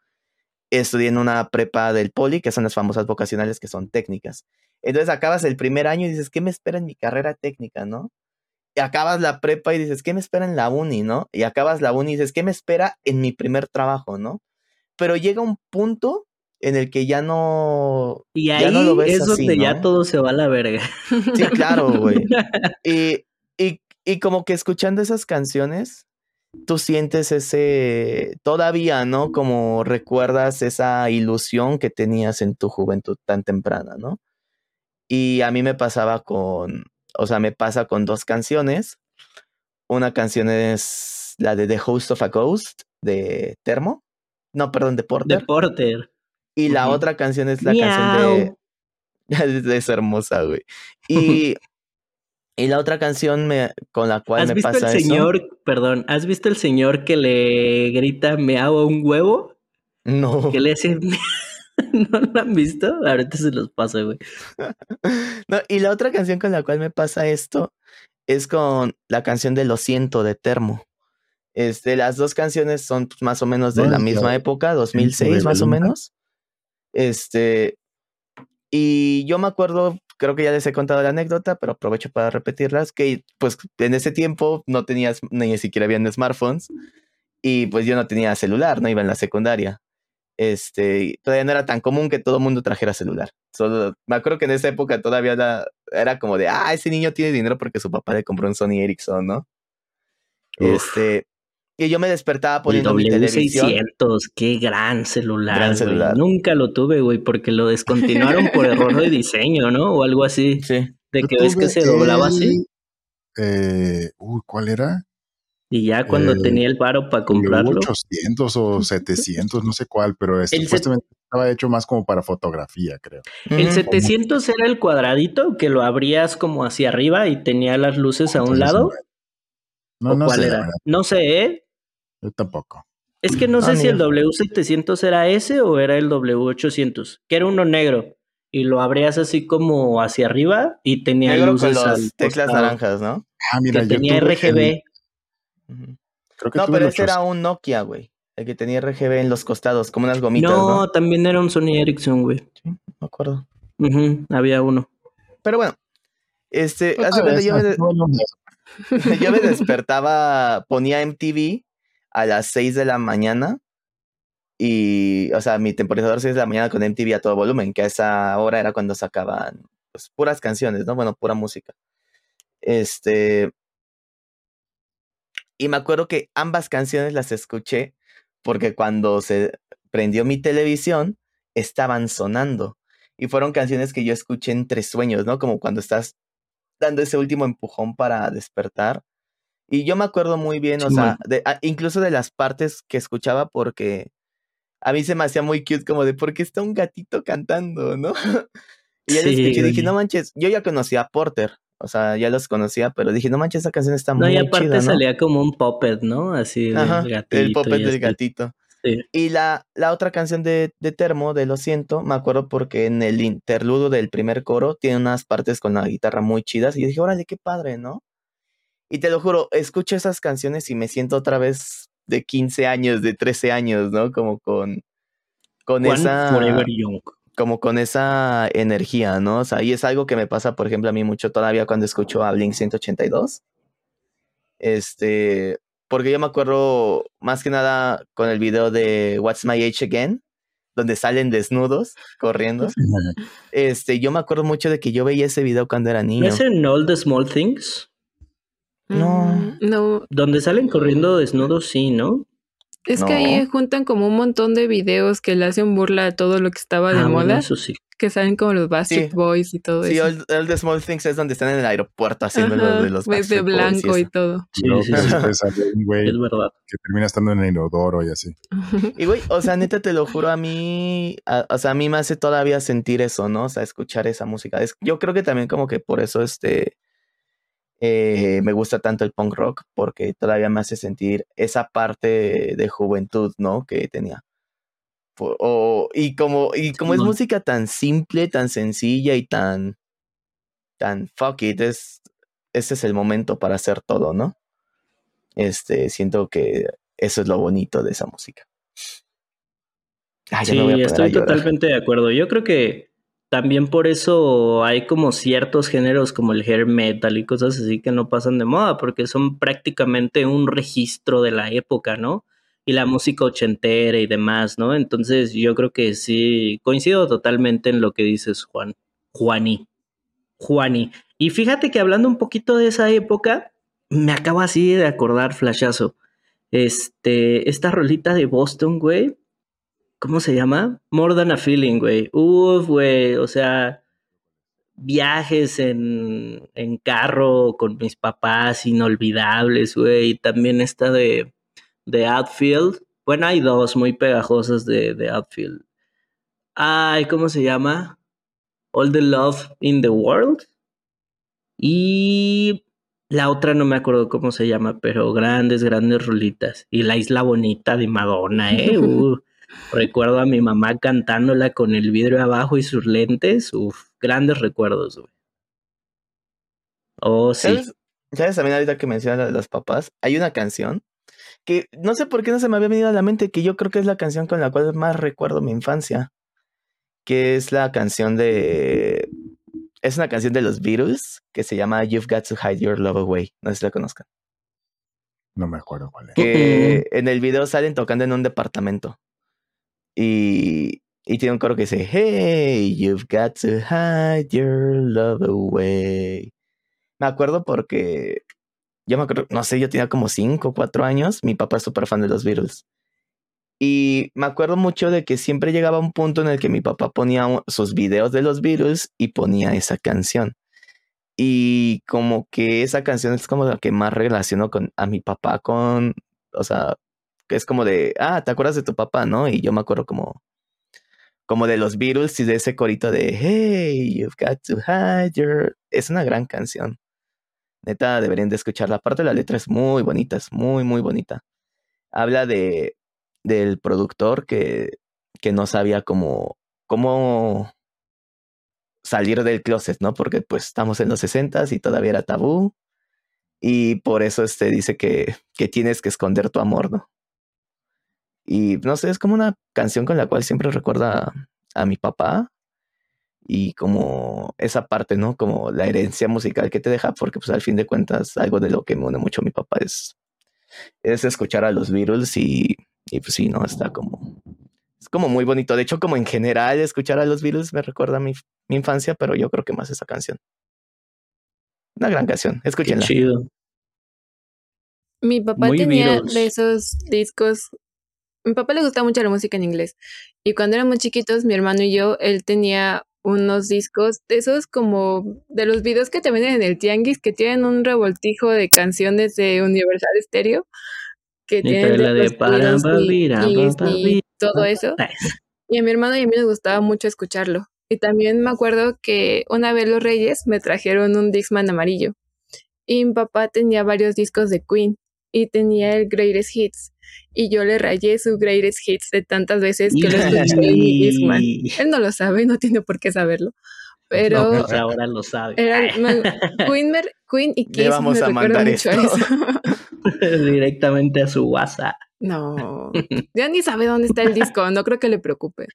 estudié en una prepa del Poli, que son las famosas vocacionales que son técnicas. Entonces acabas el primer año y dices, ¿qué me espera en mi carrera técnica, no? Y acabas la prepa y dices, ¿qué me espera en la uni, no? Y acabas la uni y dices, ¿qué me espera en mi primer trabajo, no? Pero llega un punto en el que ya no. Y ahí no lo ves es donde ya todo se va a la verga. Sí, claro, güey. y, y, y como que escuchando esas canciones, tú sientes ese, todavía, ¿no? Como recuerdas esa ilusión que tenías en tu juventud tan temprana, ¿no? Y a mí me pasaba con, o sea, me pasa con dos canciones. Una canción es la de The Host of a Ghost de Termo. No, perdón, de Porter. De Porter. Y la otra canción es la canción de... es hermosa, güey. Y, y la otra canción me, con la cual ¿Has me visto pasa el señor, perdón, ¿has visto el señor que le grita me hago un huevo? No. Que le hace... ¿No lo han visto? Ahorita se los paso, güey. no, y la otra canción con la cual me pasa esto es con la canción de Lo siento de Termo. Este, las dos canciones son más o menos de la misma época, 2006 más o menos. Este, y yo me acuerdo, creo que ya les he contado la anécdota, pero aprovecho para repetirlas, que pues en ese tiempo no tenías, ni siquiera habían smartphones, y pues yo no tenía celular, no iba en la secundaria. Este, todavía no era tan común que todo el mundo trajera celular. Solo, me acuerdo que en esa época todavía era, era como de, ah, ese niño tiene dinero porque su papá le compró un Sony Ericsson, ¿no? Este, y yo me despertaba poniendo mi televisión. 600 qué gran celular. Gran celular. Nunca lo tuve, güey, porque lo descontinuaron por error de diseño, ¿no? O algo así. Sí. De que ves que se doblaba así. Eh, uy, ¿cuál era? Y ya cuando eh, tenía el paro para comprarlo. 800 o 700, no sé cuál, pero este, supuestamente estaba hecho más como para fotografía, creo. El 700 era el cuadradito que lo abrías como hacia arriba y tenía las luces a un lado. No, no cuál era? No sé, ¿eh? Yo tampoco. Es que no sé si el W700 era ese o era el W800, que era uno negro y lo abrías así como hacia arriba y tenía luces con las teclas naranjas, ¿no? Ah, mira, que tenía RGB. Creo que no, pero ese era un Nokia, güey. El que tenía RGB en los costados, como unas gomitas. No, ¿no? también era un Sony Ericsson, güey. Sí, me acuerdo. había uno. Pero bueno, este, hace cuando yo me, yo me despertaba, ponía MTV a las 6 de la mañana. Y, o sea, mi temporizador 6 de la mañana con MTV a todo volumen, que a esa hora era cuando sacaban pues, puras canciones, ¿no? Bueno, pura música. Este. Y me acuerdo que ambas canciones las escuché porque cuando se prendió mi televisión estaban sonando. Y fueron canciones que yo escuché entre sueños, ¿no? Como cuando estás dando ese último empujón para despertar y yo me acuerdo muy bien, o sea, de, ah, incluso de las partes que escuchaba porque a mí se me hacía muy cute como de, ¿por qué está un gatito cantando, no? y ya escuché y dije, no manches, yo ya conocía a Porter, o sea, ya los conocía, pero dije, no manches, esa canción está muy chida, No, y aparte salía como un puppet, ¿no? Así, Ajá, gatito. El puppet del gatito. Sí. Y la, la otra canción de, de, Termo, de Lo Siento, me acuerdo porque en el interludo del primer coro tiene unas partes con la guitarra muy chidas y yo dije, órale, qué padre, ¿no? Y te lo juro, escucho esas canciones y me siento otra vez de 15 años, de 13 años, ¿no? Como con, con esa... Como con esa energía, ¿no? O sea, y es algo que me pasa, por ejemplo, a mí mucho todavía cuando escucho a Blink 182. Este, porque yo me acuerdo más que nada con el video de What's My Age Again, donde salen desnudos corriendo. Este, yo me acuerdo mucho de que yo veía ese video cuando era niño. ¿Es en All the Small Things? No. No. Donde salen corriendo desnudos, sí, ¿no? Es que ahí juntan como un montón de videos que le hacen burla a todo lo que estaba de ah, moda. eso sí. Que salen como los Bastard Boys y todo eso. Sí, el, de Small Things es donde están en el aeropuerto haciendo lo de los pues de blanco y, todo. Sí, sí, sí. un güey es verdad. Que termina estando en el inodoro y así. Y güey, o sea, neta te lo juro, a mí, o sea, a mí me hace todavía sentir eso, ¿no? O sea, escuchar esa música. Es, yo creo que también como que por eso este eh, me gusta tanto el punk rock porque todavía me hace sentir esa parte de juventud, ¿no? Que tenía. o, y como, y como es música tan simple, tan sencilla y tan, tan fuck it, es, este es el momento para hacer todo, ¿no? Este, siento que eso es lo bonito de esa música. sí, estoy totalmente de acuerdo. Yo creo que también por eso hay como ciertos géneros como el hair metal y cosas así que no pasan de moda, porque son prácticamente un registro de la época, ¿no? Y la música ochentera y demás, ¿no? Entonces yo creo que sí, coincido totalmente en lo que dices, Juan. Juani. Juani. Y fíjate que hablando un poquito de esa época, me acabo así de acordar, flashazo. Este, esta rolita de Boston, güey. ¿Cómo se llama? More Than a Feeling, güey. Uf, güey. O sea, viajes en, en carro con mis papás inolvidables, güey. También esta de, de Outfield. Bueno, hay dos muy pegajosas de, de Outfield. Ay, ¿cómo se llama? All the Love in the World. Y la otra no me acuerdo cómo se llama, pero grandes, grandes rolitas. Y la isla bonita de Madonna, ¿eh? Uh, recuerdo a mi mamá cantándola con el vidrio abajo y sus lentes. Uf, grandes recuerdos, güey. Oh, sí. ¿Sabes? También ahorita que mencionas de los papás, hay una canción que no sé por qué no se me había venido a la mente, que yo creo que es la canción con la cual más recuerdo mi infancia, que es la canción de es una canción de los Beatles que se llama You've Got to Hide Your Love Away. No sé si la conozcan. No me acuerdo cuál es. Que en el video salen tocando en un departamento. Y, y tiene un coro que dice, Hey, you've got to hide your love away. Me acuerdo porque yo me acuerdo, no sé, yo tenía como 5 o 4 años. Mi papá es súper fan de los Beatles. Y me acuerdo mucho de que siempre llegaba un punto en el que mi papá ponía sus videos de los Beatles y ponía esa canción. Y como que esa canción es como la que más relaciono con a mi papá con, o sea, que es como de, ah, ¿te acuerdas de tu papá, no? Y yo me acuerdo como, como de los Beatles y de ese corito de, hey, you've got to hide your... Es una gran canción. Neta, deberían de escucharla. Aparte la letra es muy bonita, es muy, muy bonita. Habla de, del productor que, que no sabía cómo, cómo salir del closet, ¿no? Porque pues estamos en los 60 y todavía era tabú. Y por eso este dice que, que tienes que esconder tu amor, ¿no? Y no sé, es como una canción con la cual siempre recuerda a, mi papá y como esa parte, ¿no? Como la herencia musical que te deja, porque pues al fin de cuentas algo de lo que me une mucho a mi papá es, es escuchar a los Beatles y y pues sí, ¿no? Está como... Es como muy bonito. De hecho, como en general, escuchar a los Beatles me recuerda a mi, infancia, pero yo creo que más esa canción. Una gran canción. Escúchenla. Qué chido. Mi papá tenía de esos discos. Mi papá le gustaba mucho la música en inglés. Y cuando éramos chiquitos, mi hermano y yo, él tenía unos discos de esos como de los videos que te venden en el Tianguis, que tienen un revoltijo de canciones de Universal Stereo que tiene la de y, todo eso. Y a mi hermano y a mí nos gustaba mucho escucharlo. Y también me acuerdo que una vez los Reyes me trajeron un Dixman amarillo. Y mi papá tenía varios discos de Queen y tenía el Greatest Hits. Y yo le rayé su Greatest Hits de tantas veces que lo escuché en mi Dixman. Él no lo sabe, no tiene por qué saberlo. Pero pues ahora lo sabe. Queen, y Kiss vamos a mandar esto. directamente a su WhatsApp. No, ya ni sabe dónde está el disco, no creo que le preocupe.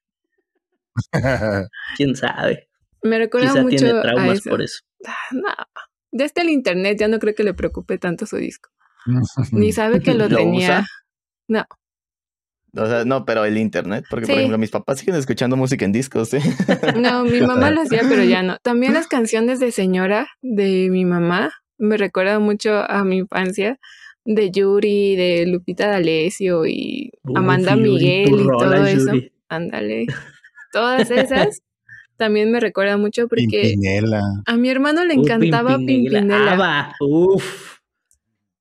¿Quién sabe? Me recuerda mucho tiene traumas por eso. Ah, no, ya está el internet, ya no creo que le preocupe tanto su disco. ni sabe que lo, tenía. No. O sea, no, pero el internet, porque por ejemplo mis papás siguen escuchando música en discos, ¿eh? No, mi mamá lo hacía, pero ya no. También las canciones de señora de mi mamá me recuerdan mucho a mi infancia, de Yuri, de Lupita D'Alessio y Amanda Miguel y todo eso. Ándale. Todas esas también me recuerdan mucho porque a mi hermano le encantaba Pimpinela. Uf.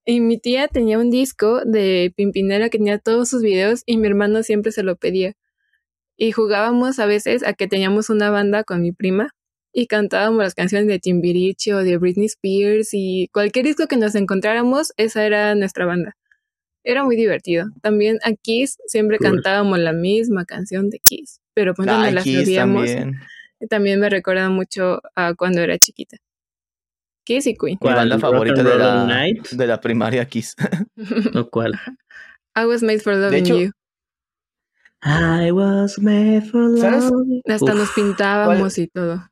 Y mi tía tenía un disco de Pimpinela que tenía todos sus videos y mi hermano siempre se lo pedía. Y jugábamos a veces a que teníamos una banda con mi prima y cantábamos las canciones de Timbiriche o de Britney Spears y cualquier disco que nos encontráramos, esa era nuestra banda. Era muy divertido. También a Kiss siempre Cool. cantábamos la misma canción de Kiss, pero pues no Ay, la Kiss sabíamos. también. También me recuerda mucho a cuando era chiquita. Kiss y Queen. ¿Cuál? favorita Rock de la, Night? de la primaria Kiss. ¿O cuál? I was made for loving hecho, you. I was made for ¿Sabes? loving- Hasta Uf, nos pintábamos y todo.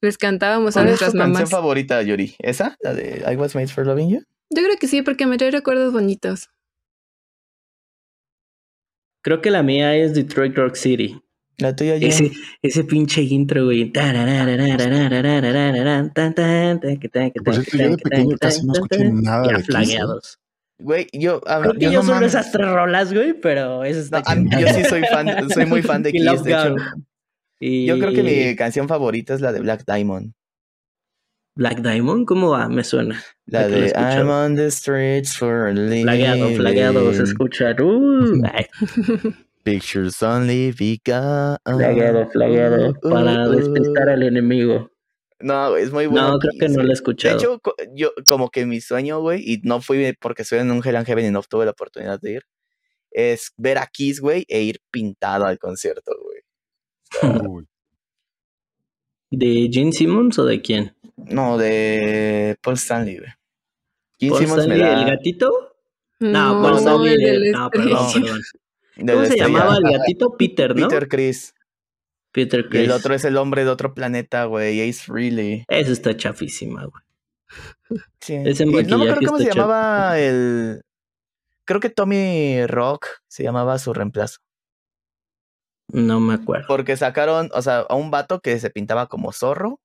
Les cantábamos a ¿Cuál es tu nuestras canción favorita, Yuri? ¿Esa? ¿La de I Was Made for Loving You? Yo creo que sí, porque me trae recuerdos bonitos. Creo que la mía es Detroit Rock City. La tuya, Jen? Ese, ese pinche intro, güey. No Ya. Güey, yo, yo no solo esas tres rolas, güey, pero eso está yo sí soy fan, soy muy fan de Kiss, de hecho. Yo creo que mi canción favorita es la de Black Diamond. Black Diamond, ¿cómo va? Me suena. La de. I'm on the streets for a living. Se escucha. Pictures only begun. flagueado, flagueado. Uh, Para uh, despistar al enemigo. No, güey, es muy bueno. No, creo que no lo he De escuchado. hecho, co- yo como que mi sueño, güey, y no fui porque estoy en un Hell and Heaven y no tuve la oportunidad de ir, es ver a Kiss, güey, e ir pintado al concierto, güey. ¿De Gene Simmons o de quién? No, de Paul Stanley, güey. Gene ¿Paul Simmons me Stanley, da- el gatito? No, No, Paul Stanley. el de la No, perdón. ¿Cómo se llamaba el gatito? Peter, ¿no? Peter Chris. Peter Y Chris. el otro es el hombre de otro planeta, güey, Ace Frehley. Eso está chafísima, güey. Sí. Ese no me acuerdo cómo se llamaba el... Creo que Tommy Rock se llamaba su reemplazo. No me acuerdo. Porque sacaron, o sea, a un vato que se pintaba como zorro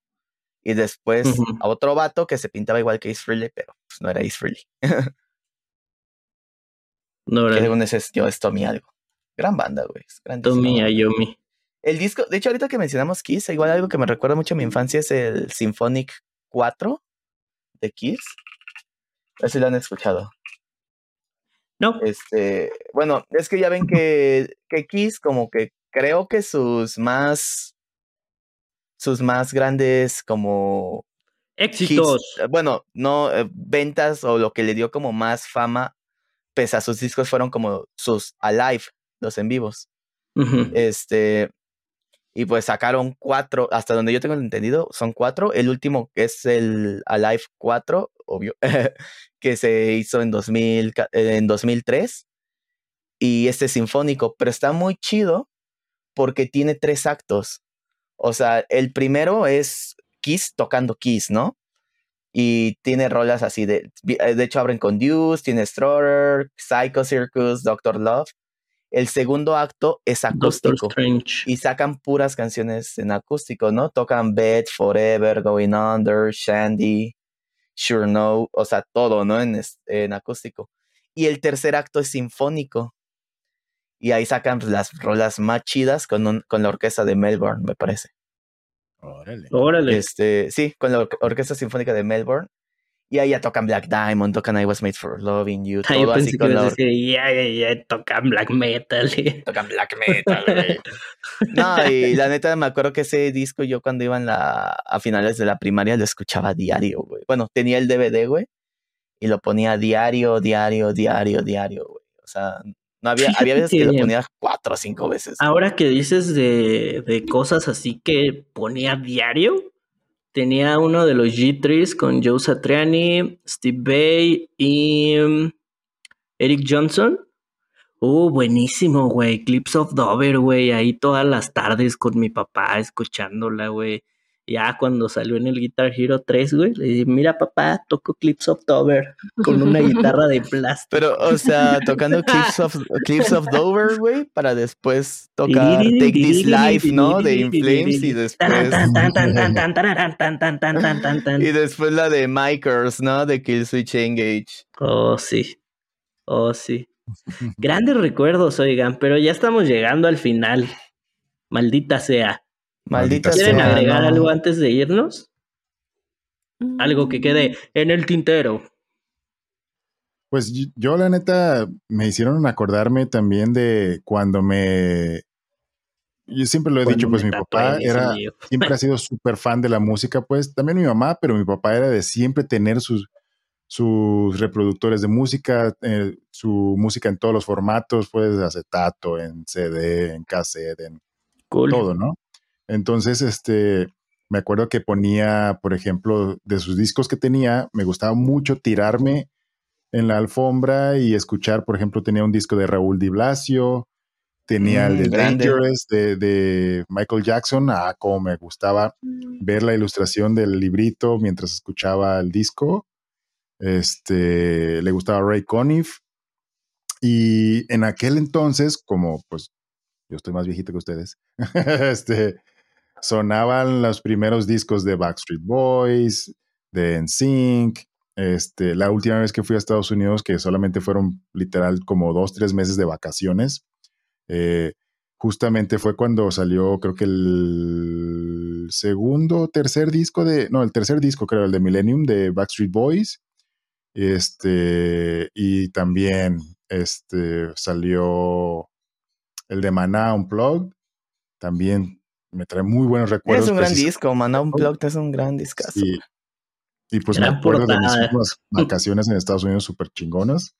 y después a otro vato que se pintaba igual que Ace Frehley, pero pues, no era Ace Frehley. No, Que era según ese es, yo es Tommy algo. Gran banda, güey. Tommy. Ayomi. El disco, de hecho, ahorita que mencionamos Kiss, igual algo que me recuerda mucho a mi infancia es el Symphonic 4 de Kiss. A ver si lo han escuchado. No. Este, bueno, es que ya ven que, que Kiss, como que creo que sus más, sus más grandes como Éxitos. hits, bueno, no eh, ventas o lo que le dio como más fama, pese a sus discos, fueron como sus Alive, los en vivos. Este, y pues sacaron cuatro, hasta donde yo tengo entendido, son cuatro. El último es el Alive 4, obvio, que se hizo en, 2000, ca- eh, en 2003. Y este es sinfónico, pero está muy chido porque tiene tres actos. O sea, el primero es Kiss tocando Kiss, ¿no? Y tiene rolas así de. De hecho, abren con Deuce, tiene Stroller, Psycho Circus, Doctor Love. El segundo acto es acústico y sacan puras canciones en acústico, ¿no? Tocan Bed, Forever, Going Under, Shandy, Sure No, o sea, todo, ¿no? En, en acústico. Y el tercer acto es sinfónico. Y ahí sacan las rolas más chidas con, un- con la orquesta de Melbourne, me parece. órale. Órale. Este, sí, con la or- orquesta sinfónica de Melbourne. Y ahí ya tocan Black Diamond, tocan I Was Made for Loving You, Ah, yo todo pensé así que con la decir, ya, ya, ya, tocan black metal. eh. Tocan black metal, güey. No, y la neta me acuerdo que ese disco yo cuando iba en la, a finales de la primaria lo escuchaba diario, güey. Bueno, tenía el DVD, güey, y lo ponía diario, diario, diario, diario, güey. O sea, no había, había veces que lo ponía cuatro o cinco veces. Ahora que dices de, de cosas así que ponía diario, tenía uno de los G3 con Joe Satriani, Steve Bay y mm, Eric Johnson. Uh, buenísimo, güey. Clips of Dover, güey. Ahí todas las tardes con mi papá escuchándola, güey. Ya cuando salió en el Guitar Hero 3, güey, le dije, mira papá, toco Clips of Dover con una guitarra de plástico. Pero, o sea, tocando Clips of, Clips of Dover, güey, para después tocar Take This Life, ¿no? De In Flames y después... Tan, tan, tan, tan, tan, tararán, tan, tan, tan, tan, tan, tan. Y después la de Mikers, ¿no? De Kill Switch Engage. Oh, sí. Oh, sí. Grandes recuerdos, oigan, pero ya estamos llegando al final. Maldita sea. Maldita ¿Quieren sea, agregar no. algo antes de irnos? Algo que quede en el tintero. Pues yo la neta me hicieron acordarme también de cuando me... Yo siempre lo he Cuando dicho, pues mi papá era, siempre ha sido súper fan de la música, pues también mi mamá, pero mi papá era de siempre tener sus, sus reproductores de música, eh, su música en todos los formatos, pues de acetato, en CD, en cassette, en todo, ¿no? Entonces, este, me acuerdo que ponía, por ejemplo, de sus discos que tenía, me gustaba mucho tirarme en la alfombra y escuchar, por ejemplo, tenía un disco de Raúl Di Blasio, tenía el de mm, Dangerous de, Michael Jackson, ah, como me gustaba ver la ilustración del librito mientras escuchaba el disco. Este, le gustaba Ray Conniff. Y en aquel entonces, como pues yo estoy más viejito que ustedes, este, sonaban los primeros discos de Backstreet Boys, de NSYNC. Este, la última vez que fui a Estados Unidos, que solamente fueron literal como dos, tres meses de vacaciones, eh, justamente fue cuando salió, creo que el segundo, tercer disco de, no, el tercer disco, creo, el de Millennium de Backstreet Boys. Este, y también este, salió el de Maná Unplugged. También me trae muy buenos recuerdos. Es un gran disco, Maná Unplugged es un gran disco. Y pues me acuerdo de mis vacaciones en Estados Unidos súper chingonas.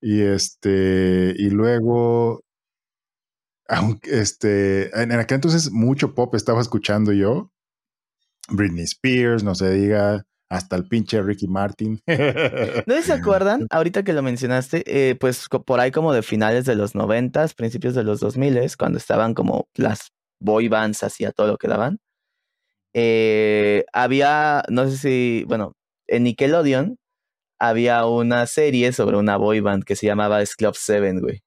Y este, y luego aunque este, en, aquel entonces mucho pop estaba escuchando yo. Britney Spears, no se diga, hasta el pinche Ricky Martin. ¿No se acuerdan? Ahorita que lo mencionaste, eh, pues por ahí como de finales de los noventas, principios de los dos miles, cuando estaban como las boy bands hacía todo lo que daban. Eh, había, no sé si, bueno, en Nickelodeon había una serie sobre una boy band que se llamaba Club Seven, güey.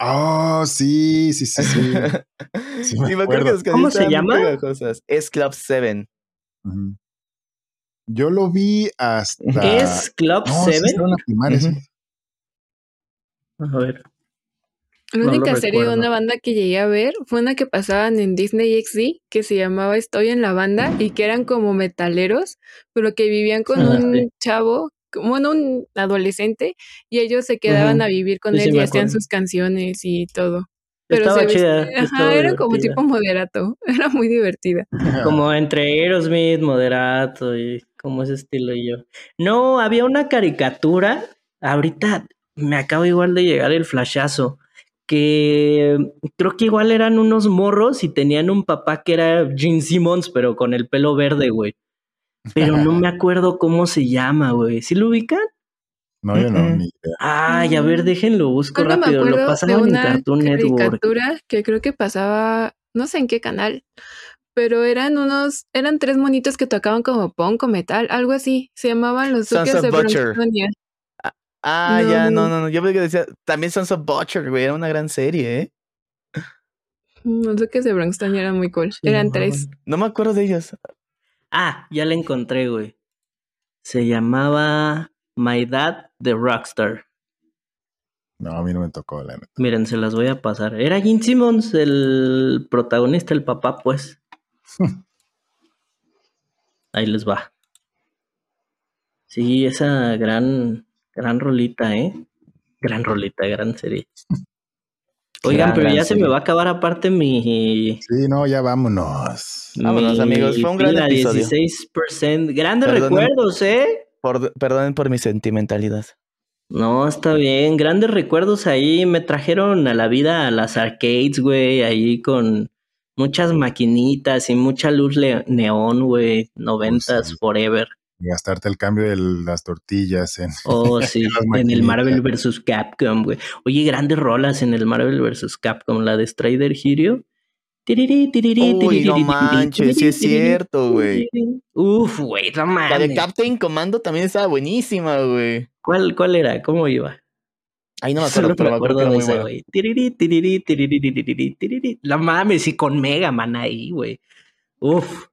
Oh, sí, sí, sí, sí. sí me acuerdo. ¿Cómo se llama? Es Club 7. Yo lo vi hasta. ¿Es Club 7? A ver. La única serie de una banda que llegué a ver fue una que pasaban en Disney XD que se llamaba Estoy en la banda y que eran como metaleros, pero que vivían con un chavo bueno, un adolescente, y ellos se quedaban a vivir con él y hacían sus canciones y todo. Pero estaba chida. Ajá, era como tipo moderato, era muy divertida. Como entre Aerosmith, moderato y como ese estilo y yo. No, había una caricatura, ahorita me acabo igual de llegar el flashazo, que creo que igual eran unos morros y tenían un papá que era Gene Simmons, pero con el pelo verde, güey pero no me acuerdo cómo se llama, güey. ¿Sí lo ubican? No, yo no, ni idea. Ay, a ver, déjenlo, busco rápido. Lo pasaban en Cartoon Network. que creo que pasaba, no sé en qué canal, pero eran unos, eran tres monitos que tocaban como punk o metal, algo así. Se llamaban los Duques de Bronxtonia. Ah, ya, no, no, no. Yo que decía, también Sons of Butcher, güey, era una gran serie, ¿eh? Los Duques de Bronxtonia eran muy cool. eran tres. No me acuerdo de ellos. Ah, ya la encontré, güey. Se llamaba My Dad the Rockstar. No, a mí no me tocó la Miren, se las voy a pasar. Era Gene Simmons, el protagonista, el papá, pues. Ahí les va. Sí, esa gran, gran rolita, ¿eh? Gran rolita, gran serie. Oigan, pero ya se me va a acabar aparte mi. Sí, no, ya vámonos. Vámonos, amigos. Fue un gran episodio. 16%. Grandes recuerdos, ¿eh? Por, perdonen por mi sentimentalidad. No, está bien. Grandes recuerdos ahí. Me trajeron a la vida a las arcades, güey. Ahí con muchas maquinitas y mucha luz neón, güey. Noventas, forever gastarte el cambio de las tortillas en, oh, sí, en, el Marvel vs. Capcom, güey. Oye, grandes rolas en el Marvel vs. Capcom, la de Strider Hero. Uy, no manches, sí es cierto, güey. Uf, güey, no manches. La de Captain Commando también estaba buenísima, güey. ¿Cuál, ¿Cuál era? ¿Cómo iba? Ahí no me acuerdo, pero me acuerdo de esa, güey. La mames, y con Mega Man ahí, güey. Uf.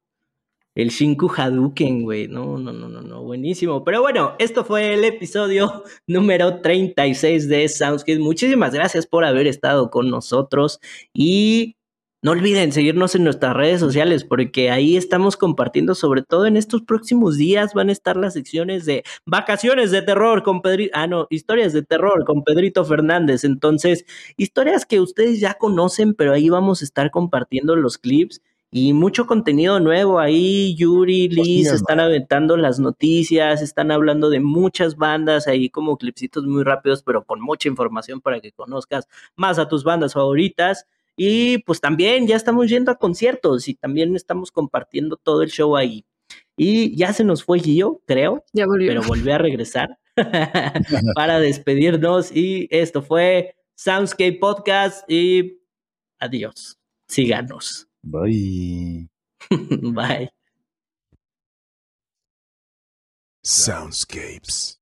El Shinku Hadouken, güey. No, no, no, no, no. Buenísimo. Pero bueno, esto fue el episodio número 36 de Soundscape. Muchísimas gracias por haber estado con nosotros. Y no olviden seguirnos en nuestras redes sociales porque ahí estamos compartiendo, sobre todo en estos próximos días, van a estar las secciones de vacaciones de terror con Pedrito, ah, no, historias de terror con Pedrito Fernández. Entonces, historias que ustedes ya conocen, pero ahí vamos a estar compartiendo los clips y mucho contenido nuevo ahí. Yuri, Liz están aventando las noticias, están hablando de muchas bandas ahí como clipsitos muy rápidos, pero con mucha información para que conozcas más a tus bandas favoritas. Y pues también ya estamos yendo a conciertos y también estamos compartiendo todo el show ahí. Y ya se nos fue Gio, creo, ya volvió. pero volvió a regresar para despedirnos. Y esto fue Soundscape Podcast y adiós. Síganos. Bye. Bye. Soundscapes.